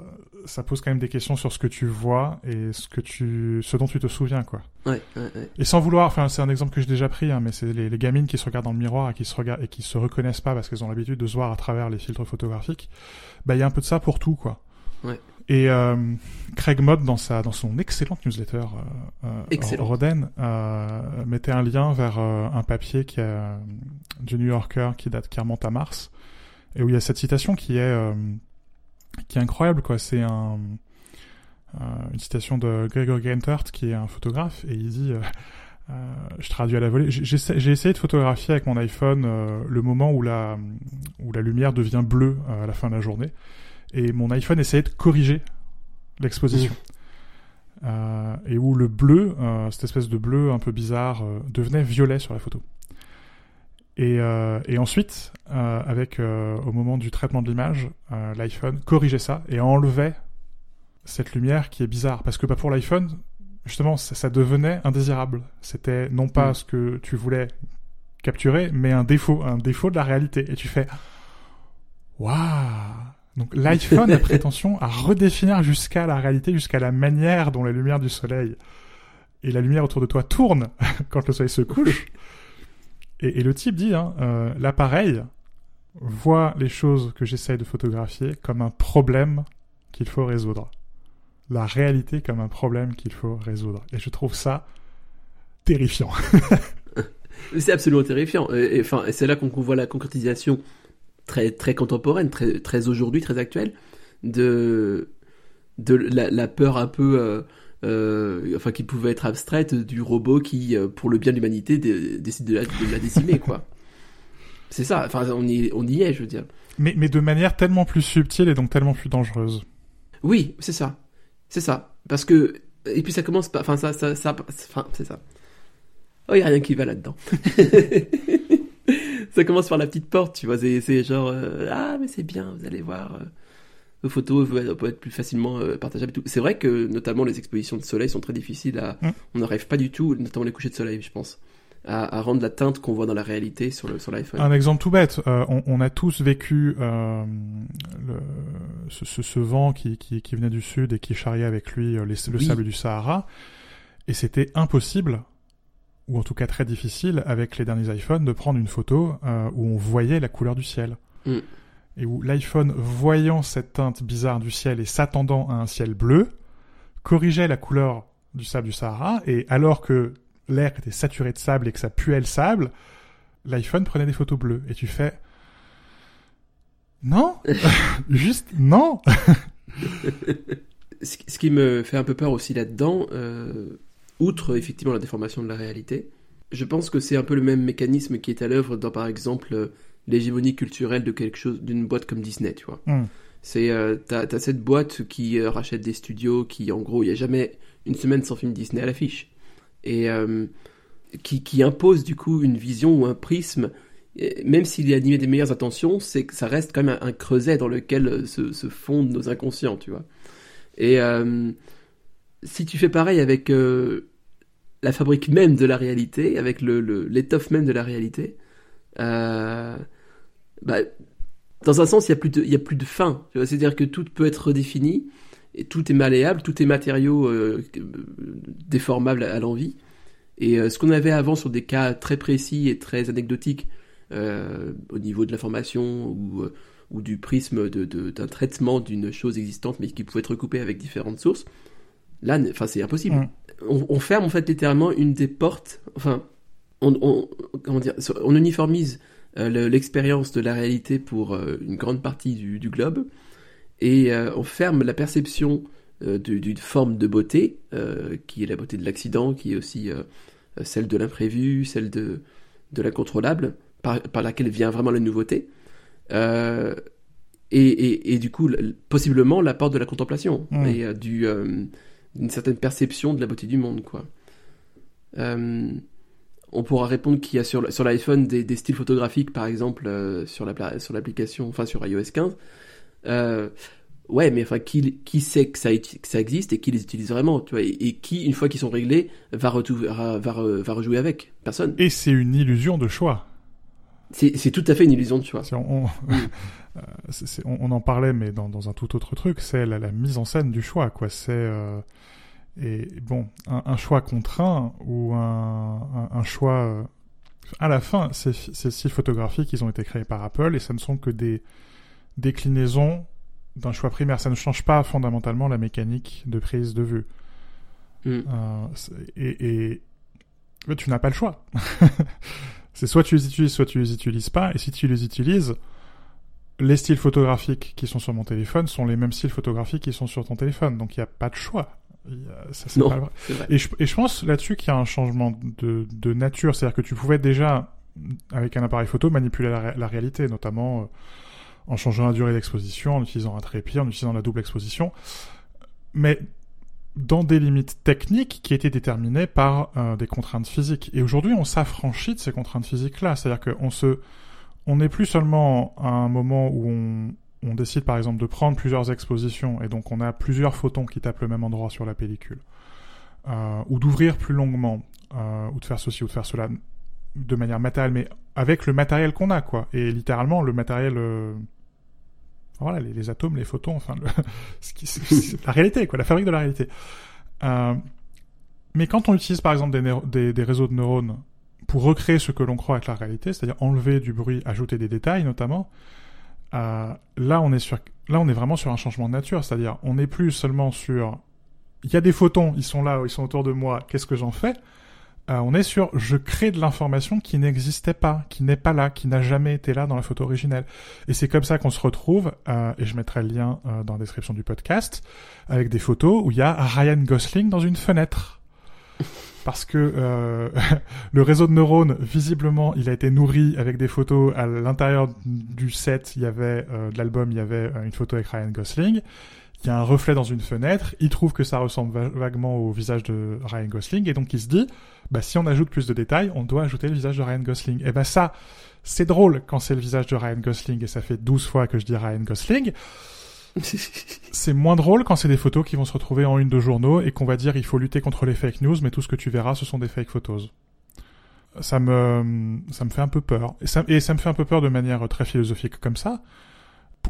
ça pose quand même des questions sur ce que tu vois et ce que tu, ce dont tu te souviens, quoi. Ouais, ouais, ouais. Et sans vouloir, enfin, c'est un exemple que j'ai déjà pris, hein, mais c'est les, les, gamines qui se regardent dans le miroir et qui se regardent et qui se reconnaissent pas parce qu'elles ont l'habitude de se voir à travers les filtres photographiques. Bah, il y a un peu de ça pour tout, quoi. Ouais. Et euh, Craig Mott dans sa dans son excellente newsletter euh, euh Excellent. Roden euh, mettait un lien vers euh, un papier qui a, du New Yorker qui date qui remonte à mars et où il y a cette citation qui est qui est incroyable quoi. C'est un euh, une citation de Gregor Gentert qui est un photographe et il dit euh, euh, je traduis à la volée. J'ai essayé de photographier avec mon iPhone le moment où la où la lumière devient bleue à la fin de la journée et mon iPhone essayait de corriger l'exposition. Mmh. et où le bleu, cette espèce de bleu un peu bizarre, devenait violet sur la photo. Et, euh, et ensuite, euh, avec euh, au moment du traitement de l'image, euh, l'iPhone corrigeait ça et enlevait cette lumière qui est bizarre. Parce que bah, pour l'iPhone, justement, ça, ça devenait indésirable. C'était non pas Mm. ce que tu voulais capturer, mais un défaut, un défaut de la réalité. Et tu fais, waouh Donc l'iPhone a prétention à redéfinir jusqu'à la réalité, jusqu'à la manière dont la lumière du soleil et la lumière autour de toi tourne quand le soleil se couche. Et, le type dit, hein, euh, l'appareil voit les choses que j'essaye de photographier comme un problème qu'il faut résoudre. La réalité comme un problème qu'il faut résoudre. Et je trouve ça terrifiant. C'est absolument terrifiant. Et, c'est là qu'on voit la concrétisation très, très contemporaine, très, très aujourd'hui, très actuelle, de, de la, la peur un peu, euh, euh, enfin, qui pouvait être abstraite du robot qui, euh, pour le bien de l'humanité, dé- décide de la, de la décimer, quoi. C'est ça. Enfin, on y, on y est, je veux dire. Mais, mais de manière tellement plus subtile et donc tellement plus dangereuse. Oui, c'est ça. C'est ça. Parce que et puis ça commence par enfin ça ça ça enfin c'est ça. Oh, il y a rien qui va là-dedans. ça commence par la petite porte, tu vois, c'est c'est genre euh, ah mais c'est bien, vous allez voir euh, vos photos peuvent être plus facilement euh, partageables. C'est vrai que notamment les expositions de soleil sont très difficiles à Mm. on n'arrive pas du tout, notamment les couchers de soleil, je pense. À, à rendre la teinte qu'on voit dans la réalité sur le sur l'iPhone. Un exemple tout bête, euh, on, on a tous vécu euh, le, ce, ce, ce vent qui, qui, qui venait du sud et qui charriait avec lui les, le Oui. sable du Sahara, et c'était impossible, ou en tout cas très difficile, avec les derniers iPhones, de prendre une photo euh, où on voyait la couleur du ciel. Mm. Et où l'iPhone, voyant cette teinte bizarre du ciel et s'attendant à un ciel bleu, corrigeait la couleur du sable du Sahara, et alors que l'air était saturé de sable et que ça puait le sable, l'iPhone prenait des photos bleues. Et tu fais... Non? Juste non? Ce qui me fait un peu peur aussi là-dedans, euh, outre effectivement la déformation de la réalité, je pense que c'est un peu le même mécanisme qui est à l'œuvre dans par exemple euh, l'hégémonie culturelle de quelque chose, d'une boîte comme Disney, tu vois. Hmm. C'est euh, t'as t'as cette boîte qui euh, rachète des studios, qui en gros il y a jamais une semaine sans film Disney à l'affiche, et euh, qui qui impose du coup une vision ou un prisme. Et Même s'il est animé des meilleures intentions, c'est que ça reste quand même un, un creuset dans lequel se, se fondent nos inconscients, tu vois. Et si tu fais pareil avec la fabrique même de la réalité, avec le le- l'étoffe même de la réalité, euh, bah, dans un sens, il y a plus de, y a plus de fin. C'est-à-dire que tout peut être redéfini, et tout est malléable, tout est matériau euh, euh, déformable à, à l'envie. Et euh, ce qu'on avait avant sur des cas très précis et très anecdotiques euh, au niveau de l'information ou, ou du prisme de- de- d'un traitement d'une chose existante mais qui pouvait être recoupé avec différentes sources, là, enfin, c'est impossible. Mm. On, on ferme en fait littéralement une des portes. Enfin, on, on- comment dire, on uniformise l'expérience de la réalité pour euh, une grande partie du, du globe et euh, on ferme la perception euh, du- d'une forme de beauté euh, qui est la beauté de l'accident, qui est aussi euh, celle de l'imprévu, celle de, de l'incontrôlable, par, par laquelle vient vraiment la nouveauté. Euh, et, et, et du coup, possiblement la porte de la contemplation Mm. et euh, du, euh, d'une certaine perception de la beauté du monde, quoi. On pourra répondre qu'il y a sur, l'iPhone des, des styles photographiques, par exemple, euh, sur la pla- sur l'application, enfin sur iOS 15. Euh, ouais, mais enfin, qui, qui sait que ça, que ça existe et qui les utilise vraiment, tu vois, et, et qui, une fois qu'ils sont réglés, va, va, va, re- va rejouer avec Personne. Et c'est une illusion de choix. C'est tout à fait une illusion de choix. On, euh, on, on en parlait, mais dans, dans un tout autre truc, c'est la, la mise en scène du choix, quoi. C'est et bon, un, un choix contraint ou un, un, un choix. euh, à la fin, ces, ces styles photographiques, ils ont été créés par Apple et ça ne sont que des déclinaisons d'un choix primaire. Ça ne change pas fondamentalement la mécanique de prise de vue. Mm. Euh, et, et tu n'as pas le choix. c'est soit tu les utilises, soit tu les utilises pas. Et si tu les utilises, les styles photographiques qui sont sur mon téléphone sont les mêmes styles photographiques qui sont sur ton téléphone. Donc il n'y a pas de choix. Ça, Non. pas vrai. Vrai. Et je, et je pense là-dessus qu'il y a un changement de, de nature. C'est-à-dire que tu pouvais déjà, avec un appareil photo, manipuler la réalité, notamment euh, en changeant la durée d'exposition, en utilisant un trépied, en utilisant la double exposition. Mais dans des limites techniques qui étaient déterminées par euh, des contraintes physiques. Et aujourd'hui, on s'affranchit de ces contraintes physiques-là. C'est-à-dire qu'on se, on n'est plus seulement à un moment où on, on décide par exemple de prendre plusieurs expositions et donc on a plusieurs photons qui tapent le même endroit sur la pellicule, euh, ou d'ouvrir plus longuement, euh, ou de faire ceci ou de faire cela de manière matérielle, mais avec le matériel qu'on a, quoi. Et littéralement, le matériel, euh, voilà, les, atomes, les photons, enfin, le, la réalité, quoi, la fabrique de la réalité. Euh, mais quand on utilise par exemple des, des, réseaux de neurones pour recréer ce que l'on croit être la réalité, c'est-à-dire enlever du bruit, ajouter des détails notamment, là on est sur, là on est vraiment sur un changement de nature, c'est-à-dire on n'est plus seulement sur, il y a des photons, ils sont là, ils sont autour de moi, qu'est-ce que j'en fais? Euh, On est sur, je crée de l'information qui n'existait pas, qui n'est pas là, qui n'a jamais été là dans la photo originelle. Et c'est comme ça qu'on se retrouve, euh, et je mettrai le lien euh, dans la description du podcast, avec des photos où il y a Ryan Gosling dans une fenêtre parce que euh, le réseau de neurones, visiblement, il a été nourri avec des photos à l'intérieur du set. Il y avait euh, de l'album, il y avait euh, une photo avec Ryan Gosling. Il y a un reflet dans une fenêtre. Il trouve que ça ressemble va vaguement au visage de Ryan Gosling et donc il se dit, bah si on ajoute plus de détails, on doit ajouter le visage de Ryan Gosling. Et bah ça, c'est drôle quand c'est le visage de Ryan Gosling et ça fait 12 fois que je dis Ryan Gosling c'est moins drôle quand c'est des photos qui vont se retrouver en une de journaux et qu'on va dire il faut lutter contre les fake news, mais tout ce que tu verras, ce sont des fake photos. Ça me, ça me fait un peu peur. Et ça, et ça me fait un peu peur de manière très philosophique comme ça.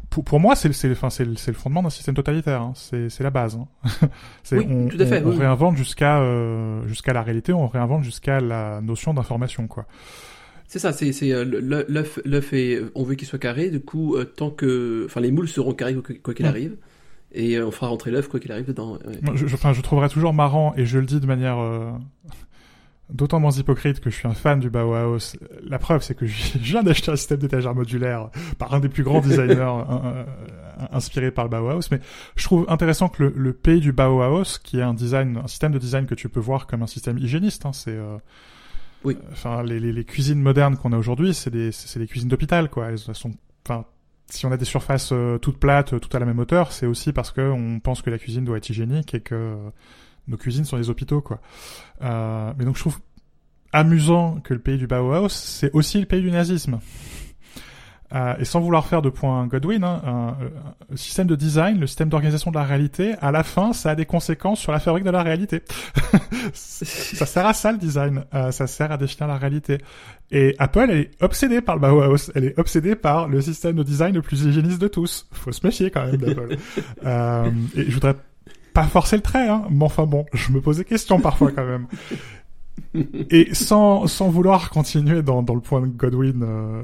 Pour, pour moi, c'est le, enfin, le, le, fondement d'un système totalitaire. Hein. C'est la base. Hein. oui, on, tout à fait, on, oui. on réinvente jusqu'à euh, jusqu'à la réalité, on réinvente jusqu'à la notion d'information, quoi. C'est ça, c'est euh, l'œuf, l'œuf est, on veut qu'il soit carré. Du coup, euh, tant que, enfin, les moules seront carrés quoi qu'il Ouais. arrive, et euh, on fera rentrer l'œuf quoi qu'il arrive dedans. ouais. Moi, je, je, enfin, je trouverais toujours marrant, et je le dis de manière euh, d'autant moins hypocrite que je suis un fan du Bauhaus. La preuve, c'est que je viens d'acheter un système d'étagère modulaire par un des plus grands designers un- inspiré par le Bauhaus. Mais je trouve intéressant que le, le pays du Bauhaus, qui est un design, un système de design que tu peux voir comme un système hygiéniste, hein, c'est euh, Oui. Enfin, les, les, les cuisines modernes qu'on a aujourd'hui, c'est des, c'est des cuisines d'hôpital, quoi. Elles sont, enfin, si on a des surfaces euh, toutes plates, euh, toutes à la même hauteur, c'est aussi parce que on pense que la cuisine doit être hygiénique et que euh, nos cuisines sont des hôpitaux, quoi. Mais donc je trouve amusant que le pays du Bauhaus, c'est aussi le pays du nazisme. Euh, et sans vouloir faire de point Godwin, hein, un, un- le système de design, le système d'organisation de la réalité, à la fin, ça a des conséquences sur la fabrique de la réalité. ça sert à ça le design, Euh, ça sert à définir la réalité. Et Apple elle est obsédée par le Bauhaus, elle est obsédée par le système de design le plus hygiéniste de tous. Faut se méfier quand même d'Apple. euh, et je voudrais pas forcer le trait, hein, mais enfin bon, je me pose des questions parfois quand même. Et sans, sans vouloir continuer dans, dans le point de Godwin euh,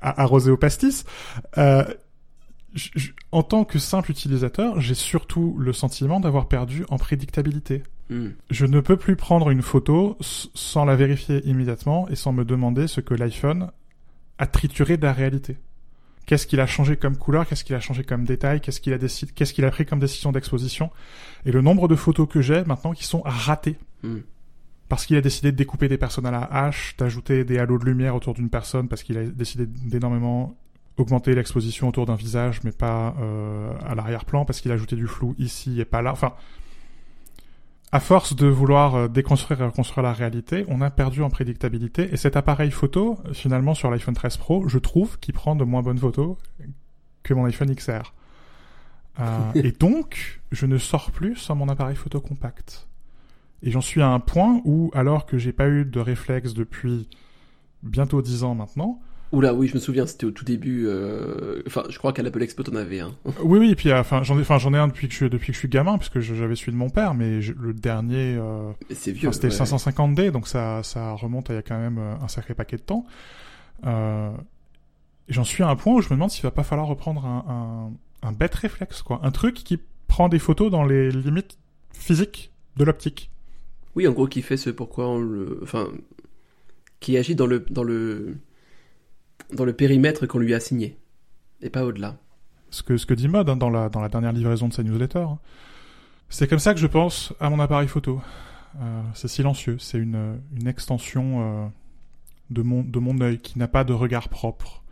à- arrosé au pastis, euh, en tant que simple utilisateur, j'ai surtout le sentiment d'avoir perdu en prédictabilité. Hmm. Je ne peux plus prendre une photo sans la vérifier immédiatement et sans me demander ce que l'iPhone a trituré de la réalité. Qu'est-ce qu'il a changé comme couleur Qu'est-ce qu'il a changé comme détail Qu'est-ce qu'il a Qu'est-ce qu'il a pris comme décision d'exposition Et le nombre de photos que j'ai maintenant qui sont ratées Hmm. Parce qu'il a décidé de découper des personnes à la hache, d'ajouter des halos de lumière autour d'une personne, parce qu'il a décidé d'énormément augmenter l'exposition autour d'un visage, mais pas euh, à l'arrière-plan, parce qu'il a ajouté du flou ici et pas là. Enfin, à force de vouloir euh, déconstruire et reconstruire la réalité, on a perdu en prédictabilité. Et cet appareil photo, finalement, sur l'iPhone 13 Pro, je trouve qu'il prend de moins bonnes photos que mon iPhone XR. Euh, et donc, je ne sors plus sans mon appareil photo compact. Et j'en suis à un point où, alors que j'ai pas eu de réflexe depuis bientôt 10 ans maintenant, Oula, oui, je me souviens, c'était au tout début. euh, Enfin, je crois qu'à l'Apple Expo, t'en avais un. Oui, oui, et puis euh, enfin j'en ai, enfin j'en ai un depuis que je depuis que je suis gamin, puisque j'avais celui de mon père, mais je- le dernier, euh, c'est vieux. enfin, c'était ouais. le 550D, donc ça ça remonte à il y a quand même euh, un sacré paquet de temps. Euh, j'en suis à un point où je me demande s'il va pas falloir reprendre un, un, un bête réflexe, quoi, un truc qui prend des photos dans les limites physiques de l'optique. Oui, en gros, qui fait ce pourquoi on le. Enfin. Qui agit dans le. Dans le. Dans le périmètre qu'on lui a assigné. Et pas au-delà. ce que ce que dit Mode hein, dans la dans la dernière livraison de sa newsletter. hein. C'est comme ça que je pense à mon appareil photo. Euh, c'est silencieux, c'est une une extension euh, de mon de mon œil qui n'a pas de regard propre,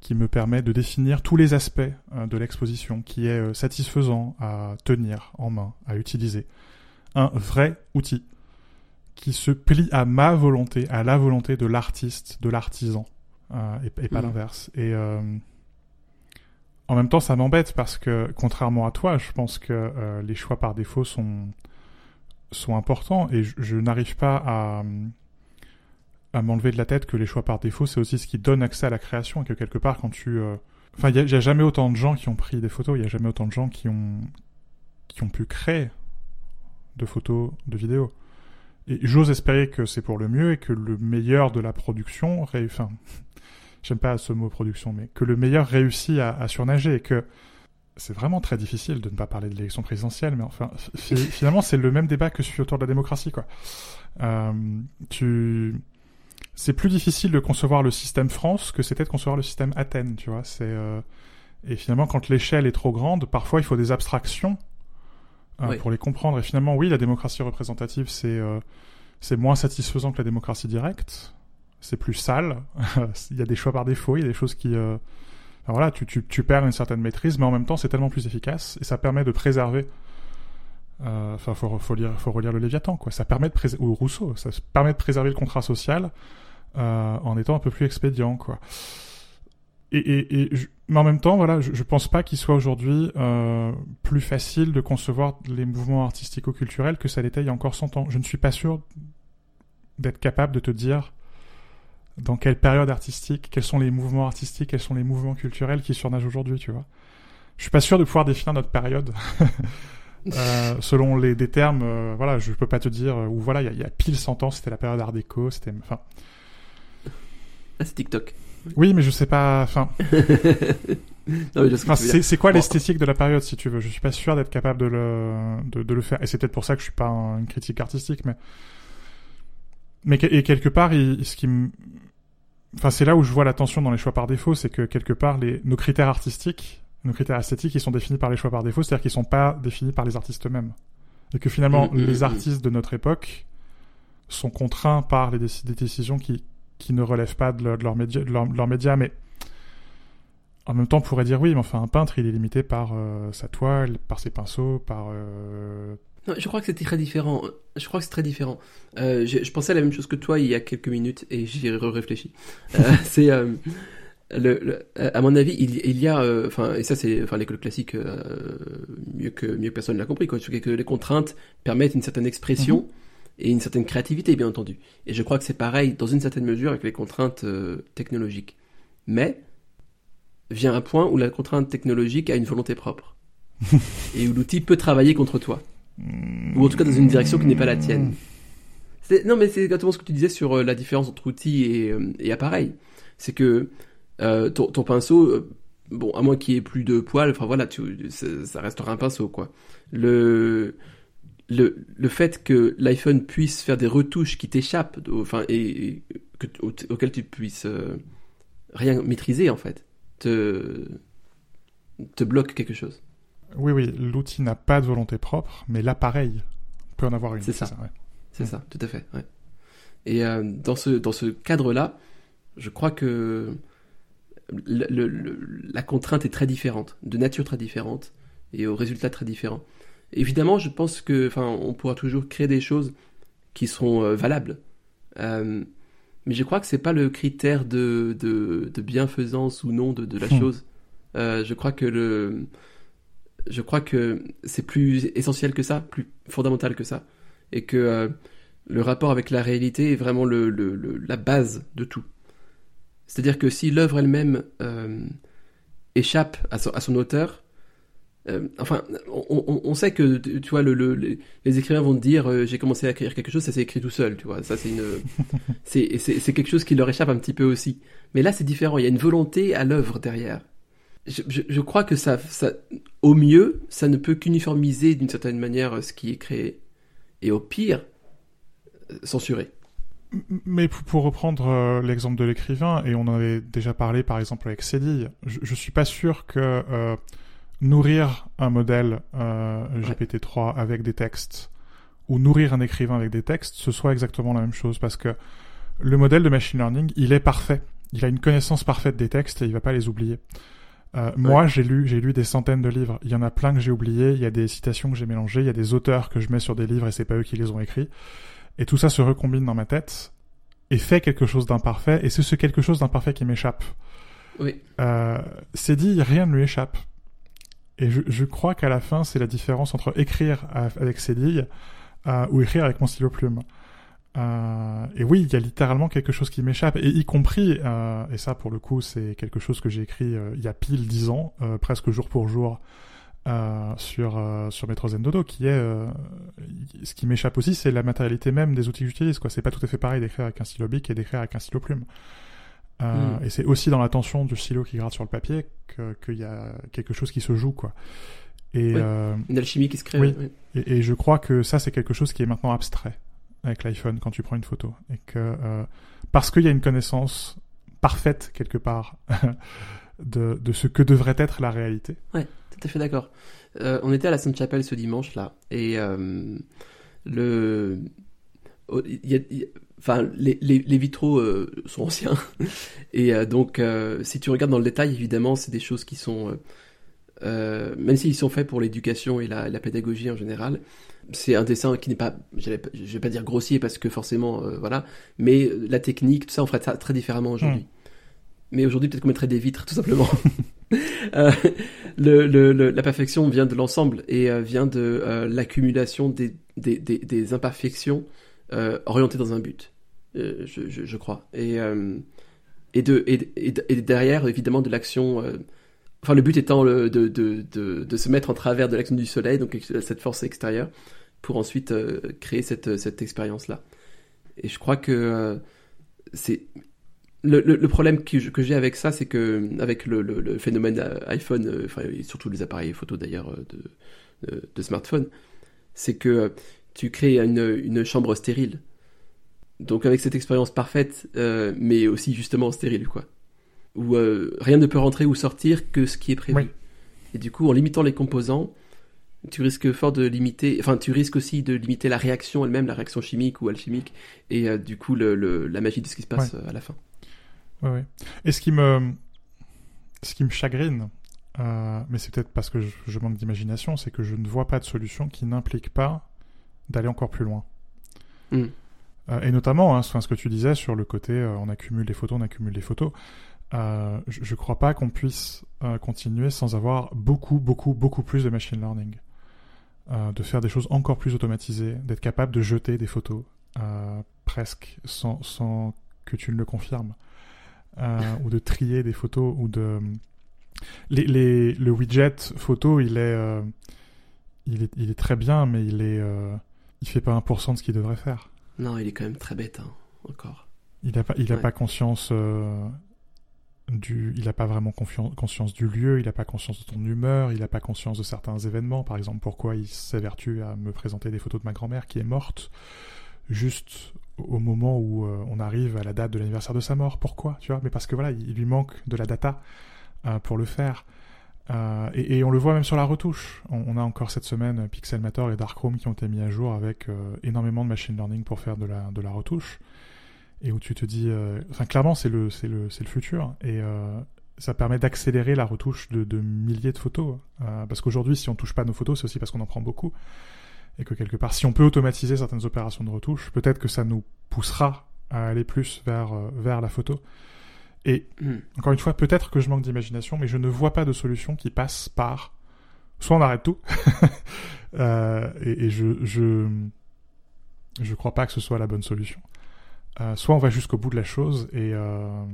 qui me permet de définir tous les aspects euh, de l'exposition, qui est satisfaisant à tenir en main, à utiliser. Un vrai outil qui se plie à ma volonté, à la volonté de l'artiste, de l'artisan, euh, et, et, pas Mhm. l'inverse. Et euh, en même temps, ça m'embête parce que, contrairement à toi, je pense que euh, les choix par défaut sont sont importants et je, je n'arrive pas à à m'enlever de la tête que les choix par défaut, c'est aussi ce qui donne accès à la création et que quelque part, quand tu... Enfin, il y, a- jamais autant de gens qui ont pris des photos, il y a jamais autant de gens qui ont qui ont pu créer de photos, de vidéos. Et j'ose espérer que c'est pour le mieux et que le meilleur de la production, ré- enfin, j'aime pas ce mot production, mais que le meilleur réussit à, à surnager et que c'est vraiment très difficile de ne pas parler de l'élection présidentielle, mais enfin, fi- finalement, c'est le même débat que celui autour de la démocratie, quoi. Euh, tu, c'est plus difficile de concevoir le système France que c'était de concevoir le système Athènes, tu vois. C'est euh, et finalement, quand l'échelle est trop grande, parfois il faut des abstractions Oui. pour les comprendre. Et finalement, oui, la démocratie représentative, c'est euh, c'est moins satisfaisant que la démocratie directe. C'est plus sale. il y a des choix par défaut. Il y a des choses qui euh, enfin, voilà, tu, tu, tu perds une certaine maîtrise, mais en même temps, c'est tellement plus efficace et ça permet de préserver. euh, Enfin, faut, faut lire, faut relire le Léviathan, quoi. Ça permet de préserver ou Rousseau, ça permet de préserver le contrat social euh, en étant un peu plus expédient, quoi. Et, et, et je- mais en même temps, voilà, je, je pense pas qu'il soit aujourd'hui euh, plus facile de concevoir les mouvements artistico-culturels que ça l'était il y a encore 100 ans. Je ne suis pas sûr d'être capable de te dire dans quelle période artistique, quels sont les mouvements artistiques, quels sont les mouvements culturels qui surnagent aujourd'hui, tu vois. Je suis pas sûr de pouvoir définir notre période euh, selon les des termes. euh, voilà, je peux pas te dire euh, ou voilà, il y, y a pile 100 ans, c'était la période Art déco, c'était, enfin, Ah, c'est TikTok. Oui, mais je sais pas, enfin, ce c'est quoi Bon. l'esthétique de la période, si tu veux? Je suis pas sûr d'être capable de le, de, de le faire. Et c'est peut-être pour ça que je suis pas un- une critique artistique, mais... Mais et quelque part, il, ce qui me... Enfin, c'est là où je vois la tension dans les choix par défaut, c'est que quelque part, les, nos critères artistiques, nos critères esthétiques, ils sont définis par les choix par défaut, c'est-à-dire qu'ils sont pas définis par les artistes eux-mêmes. Et que finalement, Mm, mm, les mm. artistes de notre époque sont contraints par les des décisions qui, qui ne relèvent pas de, leur- de leur, médias, mais en même temps, on pourrait dire oui, mais enfin, un peintre, il est limité par euh, sa toile, par ses pinceaux, par. euh, Non, je crois que c'était très différent. Je crois que c'est très différent. Euh, je, je pensais à la même chose que toi il y a quelques minutes et j'y ai réfléchi. Euh, c'est le, le- à mon avis, il, il y a, enfin, et ça c'est, enfin, l'école classique mieux que mieux que personne l'a compris quoi. Que les contraintes permettent une certaine expression et une certaine créativité, bien entendu. Et je crois que c'est pareil dans une certaine mesure avec les contraintes euh, technologiques. Mais vient un point où la contrainte technologique a une volonté propre et où l'outil peut travailler contre toi. Ou en tout cas dans une direction qui n'est pas la tienne. Non, mais c'est exactement ce que tu disais sur euh, la différence entre outil et, euh, et appareil. C'est que euh, ton, ton pinceau, bon, à moins qu'il y ait plus de poils, enfin voilà, tu, ça, ça restera un pinceau, quoi. Le, le, le fait que l'iPhone puisse faire des retouches qui t'échappent, enfin, et, et que, au- auxquelles tu puisses euh, rien maîtriser, en fait, te, te bloque quelque chose. Oui, oui, l'outil n'a pas de volonté propre, mais l'appareil peut en avoir une. C'est ça. ouais. C'est Mm. ça, tout à fait. Ouais. Et euh, dans ce, dans ce cadre-là, je crois que le- le- le- la contrainte est très différente, de nature très différente, et au résultat très différent. Évidemment, je pense que, enfin, on pourra toujours créer des choses qui seront euh, valables. Euh, mais je crois que c'est pas le critère de, de, de bienfaisance ou non de, de la Hmm. chose. Euh, je crois que le, je crois que c'est plus essentiel que ça, plus fondamental que ça, et que le rapport avec la réalité est vraiment le, le- le- la base de tout. C'est-à-dire que si l'œuvre elle-même échappe à son, à son auteur, euh, enfin, on, sait que tu vois, le, le- les, écrivains vont te dire euh, j'ai commencé à écrire quelque chose, ça s'est écrit tout seul, tu vois. Ça c'est une, c'est c'est quelque chose qui leur échappe un petit peu aussi. Mais là c'est différent, il y a une volonté à l'œuvre derrière. Je, je, je crois que ça, ça, au mieux, ça ne peut qu'uniformiser d'une certaine manière ce qui est créé, et au pire, euh, censurer. Mais pour, reprendre euh, l'exemple de l'écrivain, et on en avait déjà parlé par exemple avec Cédille, je, je suis pas sûr que euh, nourrir un modèle euh, GPT-3 avec des textes ou nourrir un écrivain avec des textes, ce soit exactement la même chose parce que le modèle de machine learning, il est parfait. il a une connaissance parfaite des textes et il va pas les oublier. Euh, Moi, j'ai lu, j'ai lu des centaines de livres. Il y en a plein que j'ai oubliés. Il y a des citations que j'ai mélangées. Il y a des auteurs que je mets sur des livres et c'est pas eux qui les ont écrits. Et tout ça se recombine dans ma tête et fait quelque chose d'imparfait. Et c'est ce quelque chose d'imparfait qui m'échappe. Oui. Euh, c'est dit, rien ne lui échappe. Et je, je crois qu'à la fin, c'est la différence entre écrire avec Cédille euh, ou écrire avec mon stylo plume. Euh, et oui, il y a littéralement quelque chose qui m'échappe, et y compris, euh, et ça pour le coup c'est quelque chose que j'ai écrit euh, il y a pile dix ans, euh, presque jour pour jour, euh, sur sur Metro Zen Dodo, qui est ce qui m'échappe aussi, c'est la matérialité même des outils que j'utilise. Quoi, c'est pas tout à fait pareil d'écrire avec un stylo bic et d'écrire avec un stylo plume. Mm. Et c'est aussi dans la tension du stylo qui gratte sur le papier qu'il y a quelque chose qui se joue, quoi. Et une alchimie qui se crée. Oui. Et, et je crois que ça c'est quelque chose qui est maintenant abstrait avec l'iPhone quand tu prends une photo. Et que, euh, parce qu'il y a une connaissance parfaite quelque part de, de, ce que devrait être la réalité. Ouais, tout à fait d'accord. Euh, on était à la Sainte-Chapelle ce dimanche là, et euh, le, oh, y a, enfin, les, les, les vitraux euh, sont anciens, et euh, donc si tu regardes dans le détail, évidemment, c'est des choses qui sont, même s'ils sont faits pour l'éducation et la, la pédagogie en général, c'est un dessin qui n'est pas, je vais pas dire grossier parce que forcément, euh, voilà, mais la technique, tout ça, on ferait ça très différemment aujourd'hui. Hmm. Mais aujourd'hui, peut-être qu'on mettrait des vitres, tout simplement. euh, le, le, la perfection vient de l'ensemble et euh, vient de euh, l'accumulation des, des, des, des, imperfections orientées dans un but, je, je, crois. Et, et, de, et, et, derrière, évidemment, de l'action enfin le but étant de, se mettre en travers de l'action du soleil, donc cette force extérieure, pour ensuite euh, créer cette, expérience-là. Et je crois que euh, c'est le, problème que, j'ai avec ça, c'est que avec le, phénomène iPhone, euh, enfin et surtout les appareils photo d'ailleurs de, de, smartphone, c'est que tu crées une, une chambre stérile. Donc avec cette expérience parfaite, mais aussi justement stérile, quoi où rien ne peut rentrer ou sortir que ce qui est prévu. Et du coup, en limitant les composants, tu risques fort de limiter, enfin, tu risques aussi de limiter la réaction elle-même, la réaction chimique ou alchimique, et euh, du coup, le, la magie de ce qui se passe euh, à la fin. Oui, oui. Et ce qui me, ce qui me chagrine, euh, mais c'est peut-être parce que je, manque d'imagination, c'est que je ne vois pas de solution qui n'implique pas d'aller encore plus loin. Hmm. et notamment, hein, ce que tu disais sur le côté, on accumule des photos, on accumule des photos. Euh, je ne crois pas qu'on puisse euh, continuer sans avoir beaucoup, beaucoup, beaucoup plus de machine learning. Euh, de faire des choses encore plus automatisées, d'être capable de jeter des photos, euh, presque, sans, sans, que tu ne le confirmes. ou de trier des photos, ou de... Les, les, le widget photo, il est, il est, il est très bien, mais il est, il fait pas 1% de ce qu'il devrait faire. Non, il est quand même très bête, hein, encore. Il n'a pas, il a pas conscience du, il n'a pas vraiment conscience du lieu, il n'a pas conscience de ton humeur, il n'a pas conscience de certains événements. Par exemple, pourquoi il s'évertue à me présenter des photos de ma grand-mère qui est morte juste au moment où euh, on arrive à la date de l'anniversaire de sa mort. Pourquoi Tu vois? Mais parce que voilà, il, lui manque de la data euh, pour le faire. Euh, et, on le voit même sur la retouche. On, a encore cette semaine Pixelmator et Darkroom qui ont été mis à jour avec euh, énormément de machine learning pour faire de la, de la retouche. Et où tu te dis, euh, enfin clairement c'est le c'est le c'est le futur. Et ça permet d'accélérer la retouche de, de, milliers de photos. Parce qu'aujourd'hui si on touche pas nos photos c'est aussi parce qu'on en prend beaucoup. Et que quelque part si on peut automatiser certaines opérations de retouche peut-être que ça nous poussera à aller plus vers vers la photo et hmm. encore une fois peut-être que je manque d'imagination mais je ne vois pas de solution qui passe par soit on arrête tout et, et je je je crois pas que ce soit la bonne solution. Euh, soit on va jusqu'au bout de la chose et, euh,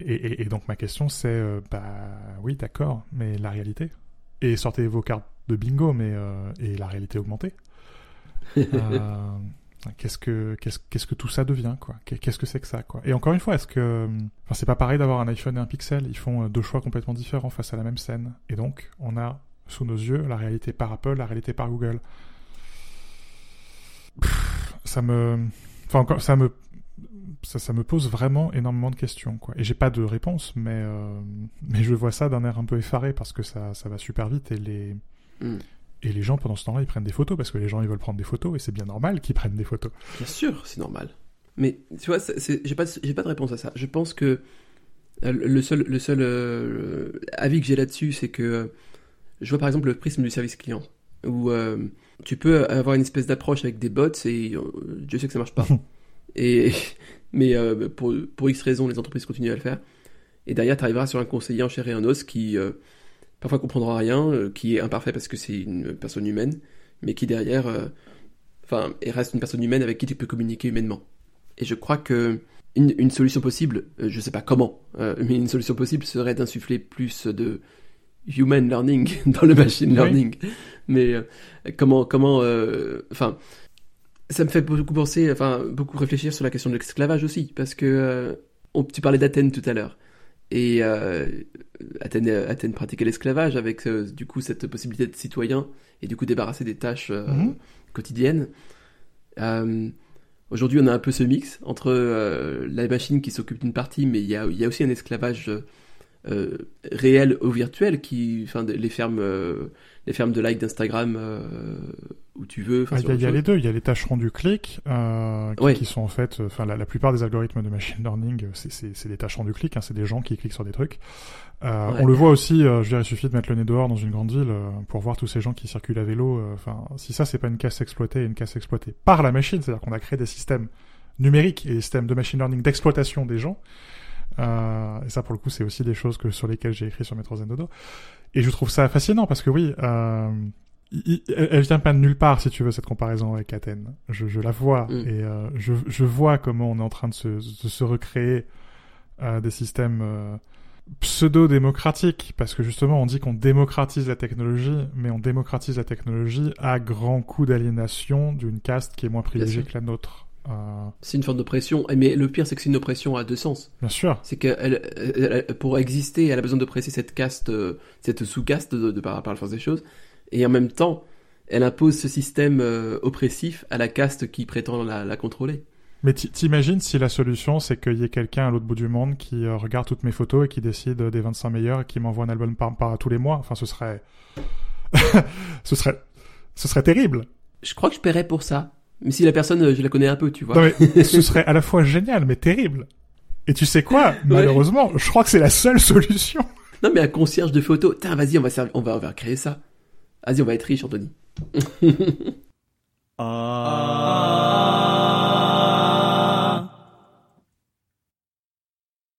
et, et, donc ma question c'est euh, bah oui d'accord mais la réalité. Et sortez vos cartes de bingo mais et la réalité augmentée qu'est-ce que qu'est-ce qu'est-ce que tout ça devient quoi? Qu'est-ce que c'est que ça quoi? Et encore une fois est-ce que enfin c'est pas pareil d'avoir un iPhone et un Pixel. Ils font deux choix complètement différents face à la même scène. Et donc on a sous nos yeux la réalité par Apple la réalité par Google. Ça me, enfin ça me, ça, ça, me pose vraiment énormément de questions, quoi. Et j'ai pas de réponse, mais euh, mais je vois ça d'un air un peu effaré parce que ça, ça va super vite et les mm. Et les gens pendant ce temps-là ils prennent des photos parce que les gens ils veulent prendre des photos et c'est bien normal qu'ils prennent des photos. Bien sûr, c'est normal. Mais tu vois, j'ai pas, pas de réponse à ça. Je pense que euh, le seul, le seul euh, avis que j'ai là-dessus, c'est que je vois par exemple le prisme du service client, où tu peux avoir une espèce d'approche avec des bots et je sais que ça marche pas. et mais pour, pour X raisons, les entreprises continuent à le faire. Et derrière, tu arriveras sur un conseiller en chair et en os qui parfois comprendra rien, qui est imparfait parce que c'est une personne humaine, mais qui derrière enfin, et reste une personne humaine avec qui tu peux communiquer humainement. Et je crois que une, solution possible, euh, je sais pas comment, euh, mais une solution possible serait d'insuffler plus de human learning dans le machine learning. Mais euh, comment, comment, enfin, ça me fait beaucoup penser, enfin, beaucoup réfléchir sur la question de l'esclavage aussi, parce que tu parlais d'Athènes tout à l'heure. Et Athènes, Athènes pratiquait l'esclavage avec du coup cette possibilité de citoyen et du coup débarrasser des tâches mhm quotidienne. Euh, aujourd'hui, on a un peu ce mix entre euh, la machine qui s'occupe d'une partie, mais il y a, y a, aussi un esclavage euh, réel ou virtuel qui, enfin, les fermes, les fermes de like d'Instagram où tu veux. Ah, il y, a les deux. Il y a les tâches rendues clic qui, qui, sont en fait, enfin, la, plupart des algorithmes de machine learning, c'est des tâches rendues clic. Hein, c'est des gens qui cliquent sur des trucs. Euh, on le voit aussi, euh, je dire, il suffit de mettre le nez dehors dans une grande ville euh, pour voir tous ces gens qui circulent à vélo. Enfin, si ça, c'est pas une casse exploitée, une casse exploitée par la machine, c'est-à-dire qu'on a créé des systèmes numériques et des systèmes de machine learning d'exploitation des gens. Et ça, pour le coup, c'est aussi des choses que sur lesquelles j'ai écrit sur Metro Dodo. Et je trouve ça fascinant parce que oui, elle vient pas de nulle part, si tu veux, cette comparaison avec Athènes. Je, je la vois mm. et je, je, vois comment on est en train de se, de se recréer des systèmes pseudo-démocratique, parce que justement on dit qu'on démocratise la technologie, mais on démocratise la technologie à grand coup d'aliénation d'une caste qui est moins privilégiée que la nôtre. Euh... C'est une forme d'oppression, mais le pire c'est que c'est une oppression à deux sens. Bien sûr. C'est qu'elle, pour exister, elle a besoin d'oppresser cette caste, euh, cette sous-caste de, de, par, par la force des choses, et en même temps, elle impose ce système euh, oppressif à la caste qui prétend la, la contrôler. Mais t'imagines si la solution, c'est qu'il y ait quelqu'un à l'autre bout du monde qui regarde toutes mes photos et qui décide des 25 meilleurs et qui m'envoie un album par, par tous les mois? Enfin, ce serait, ce serait, ce serait terrible. Je crois que je paierais pour ça. Mais si la personne, euh, je la connais un peu, tu vois. Non, mais ce serait à la fois génial, mais terrible. Et tu sais quoi? Malheureusement, je crois que c'est la seule solution. Non, mais un concierge de photos. Tiens, vas-y, on va, on va, on va créer ça. Vas-y, on va être riche, Anthony. ah.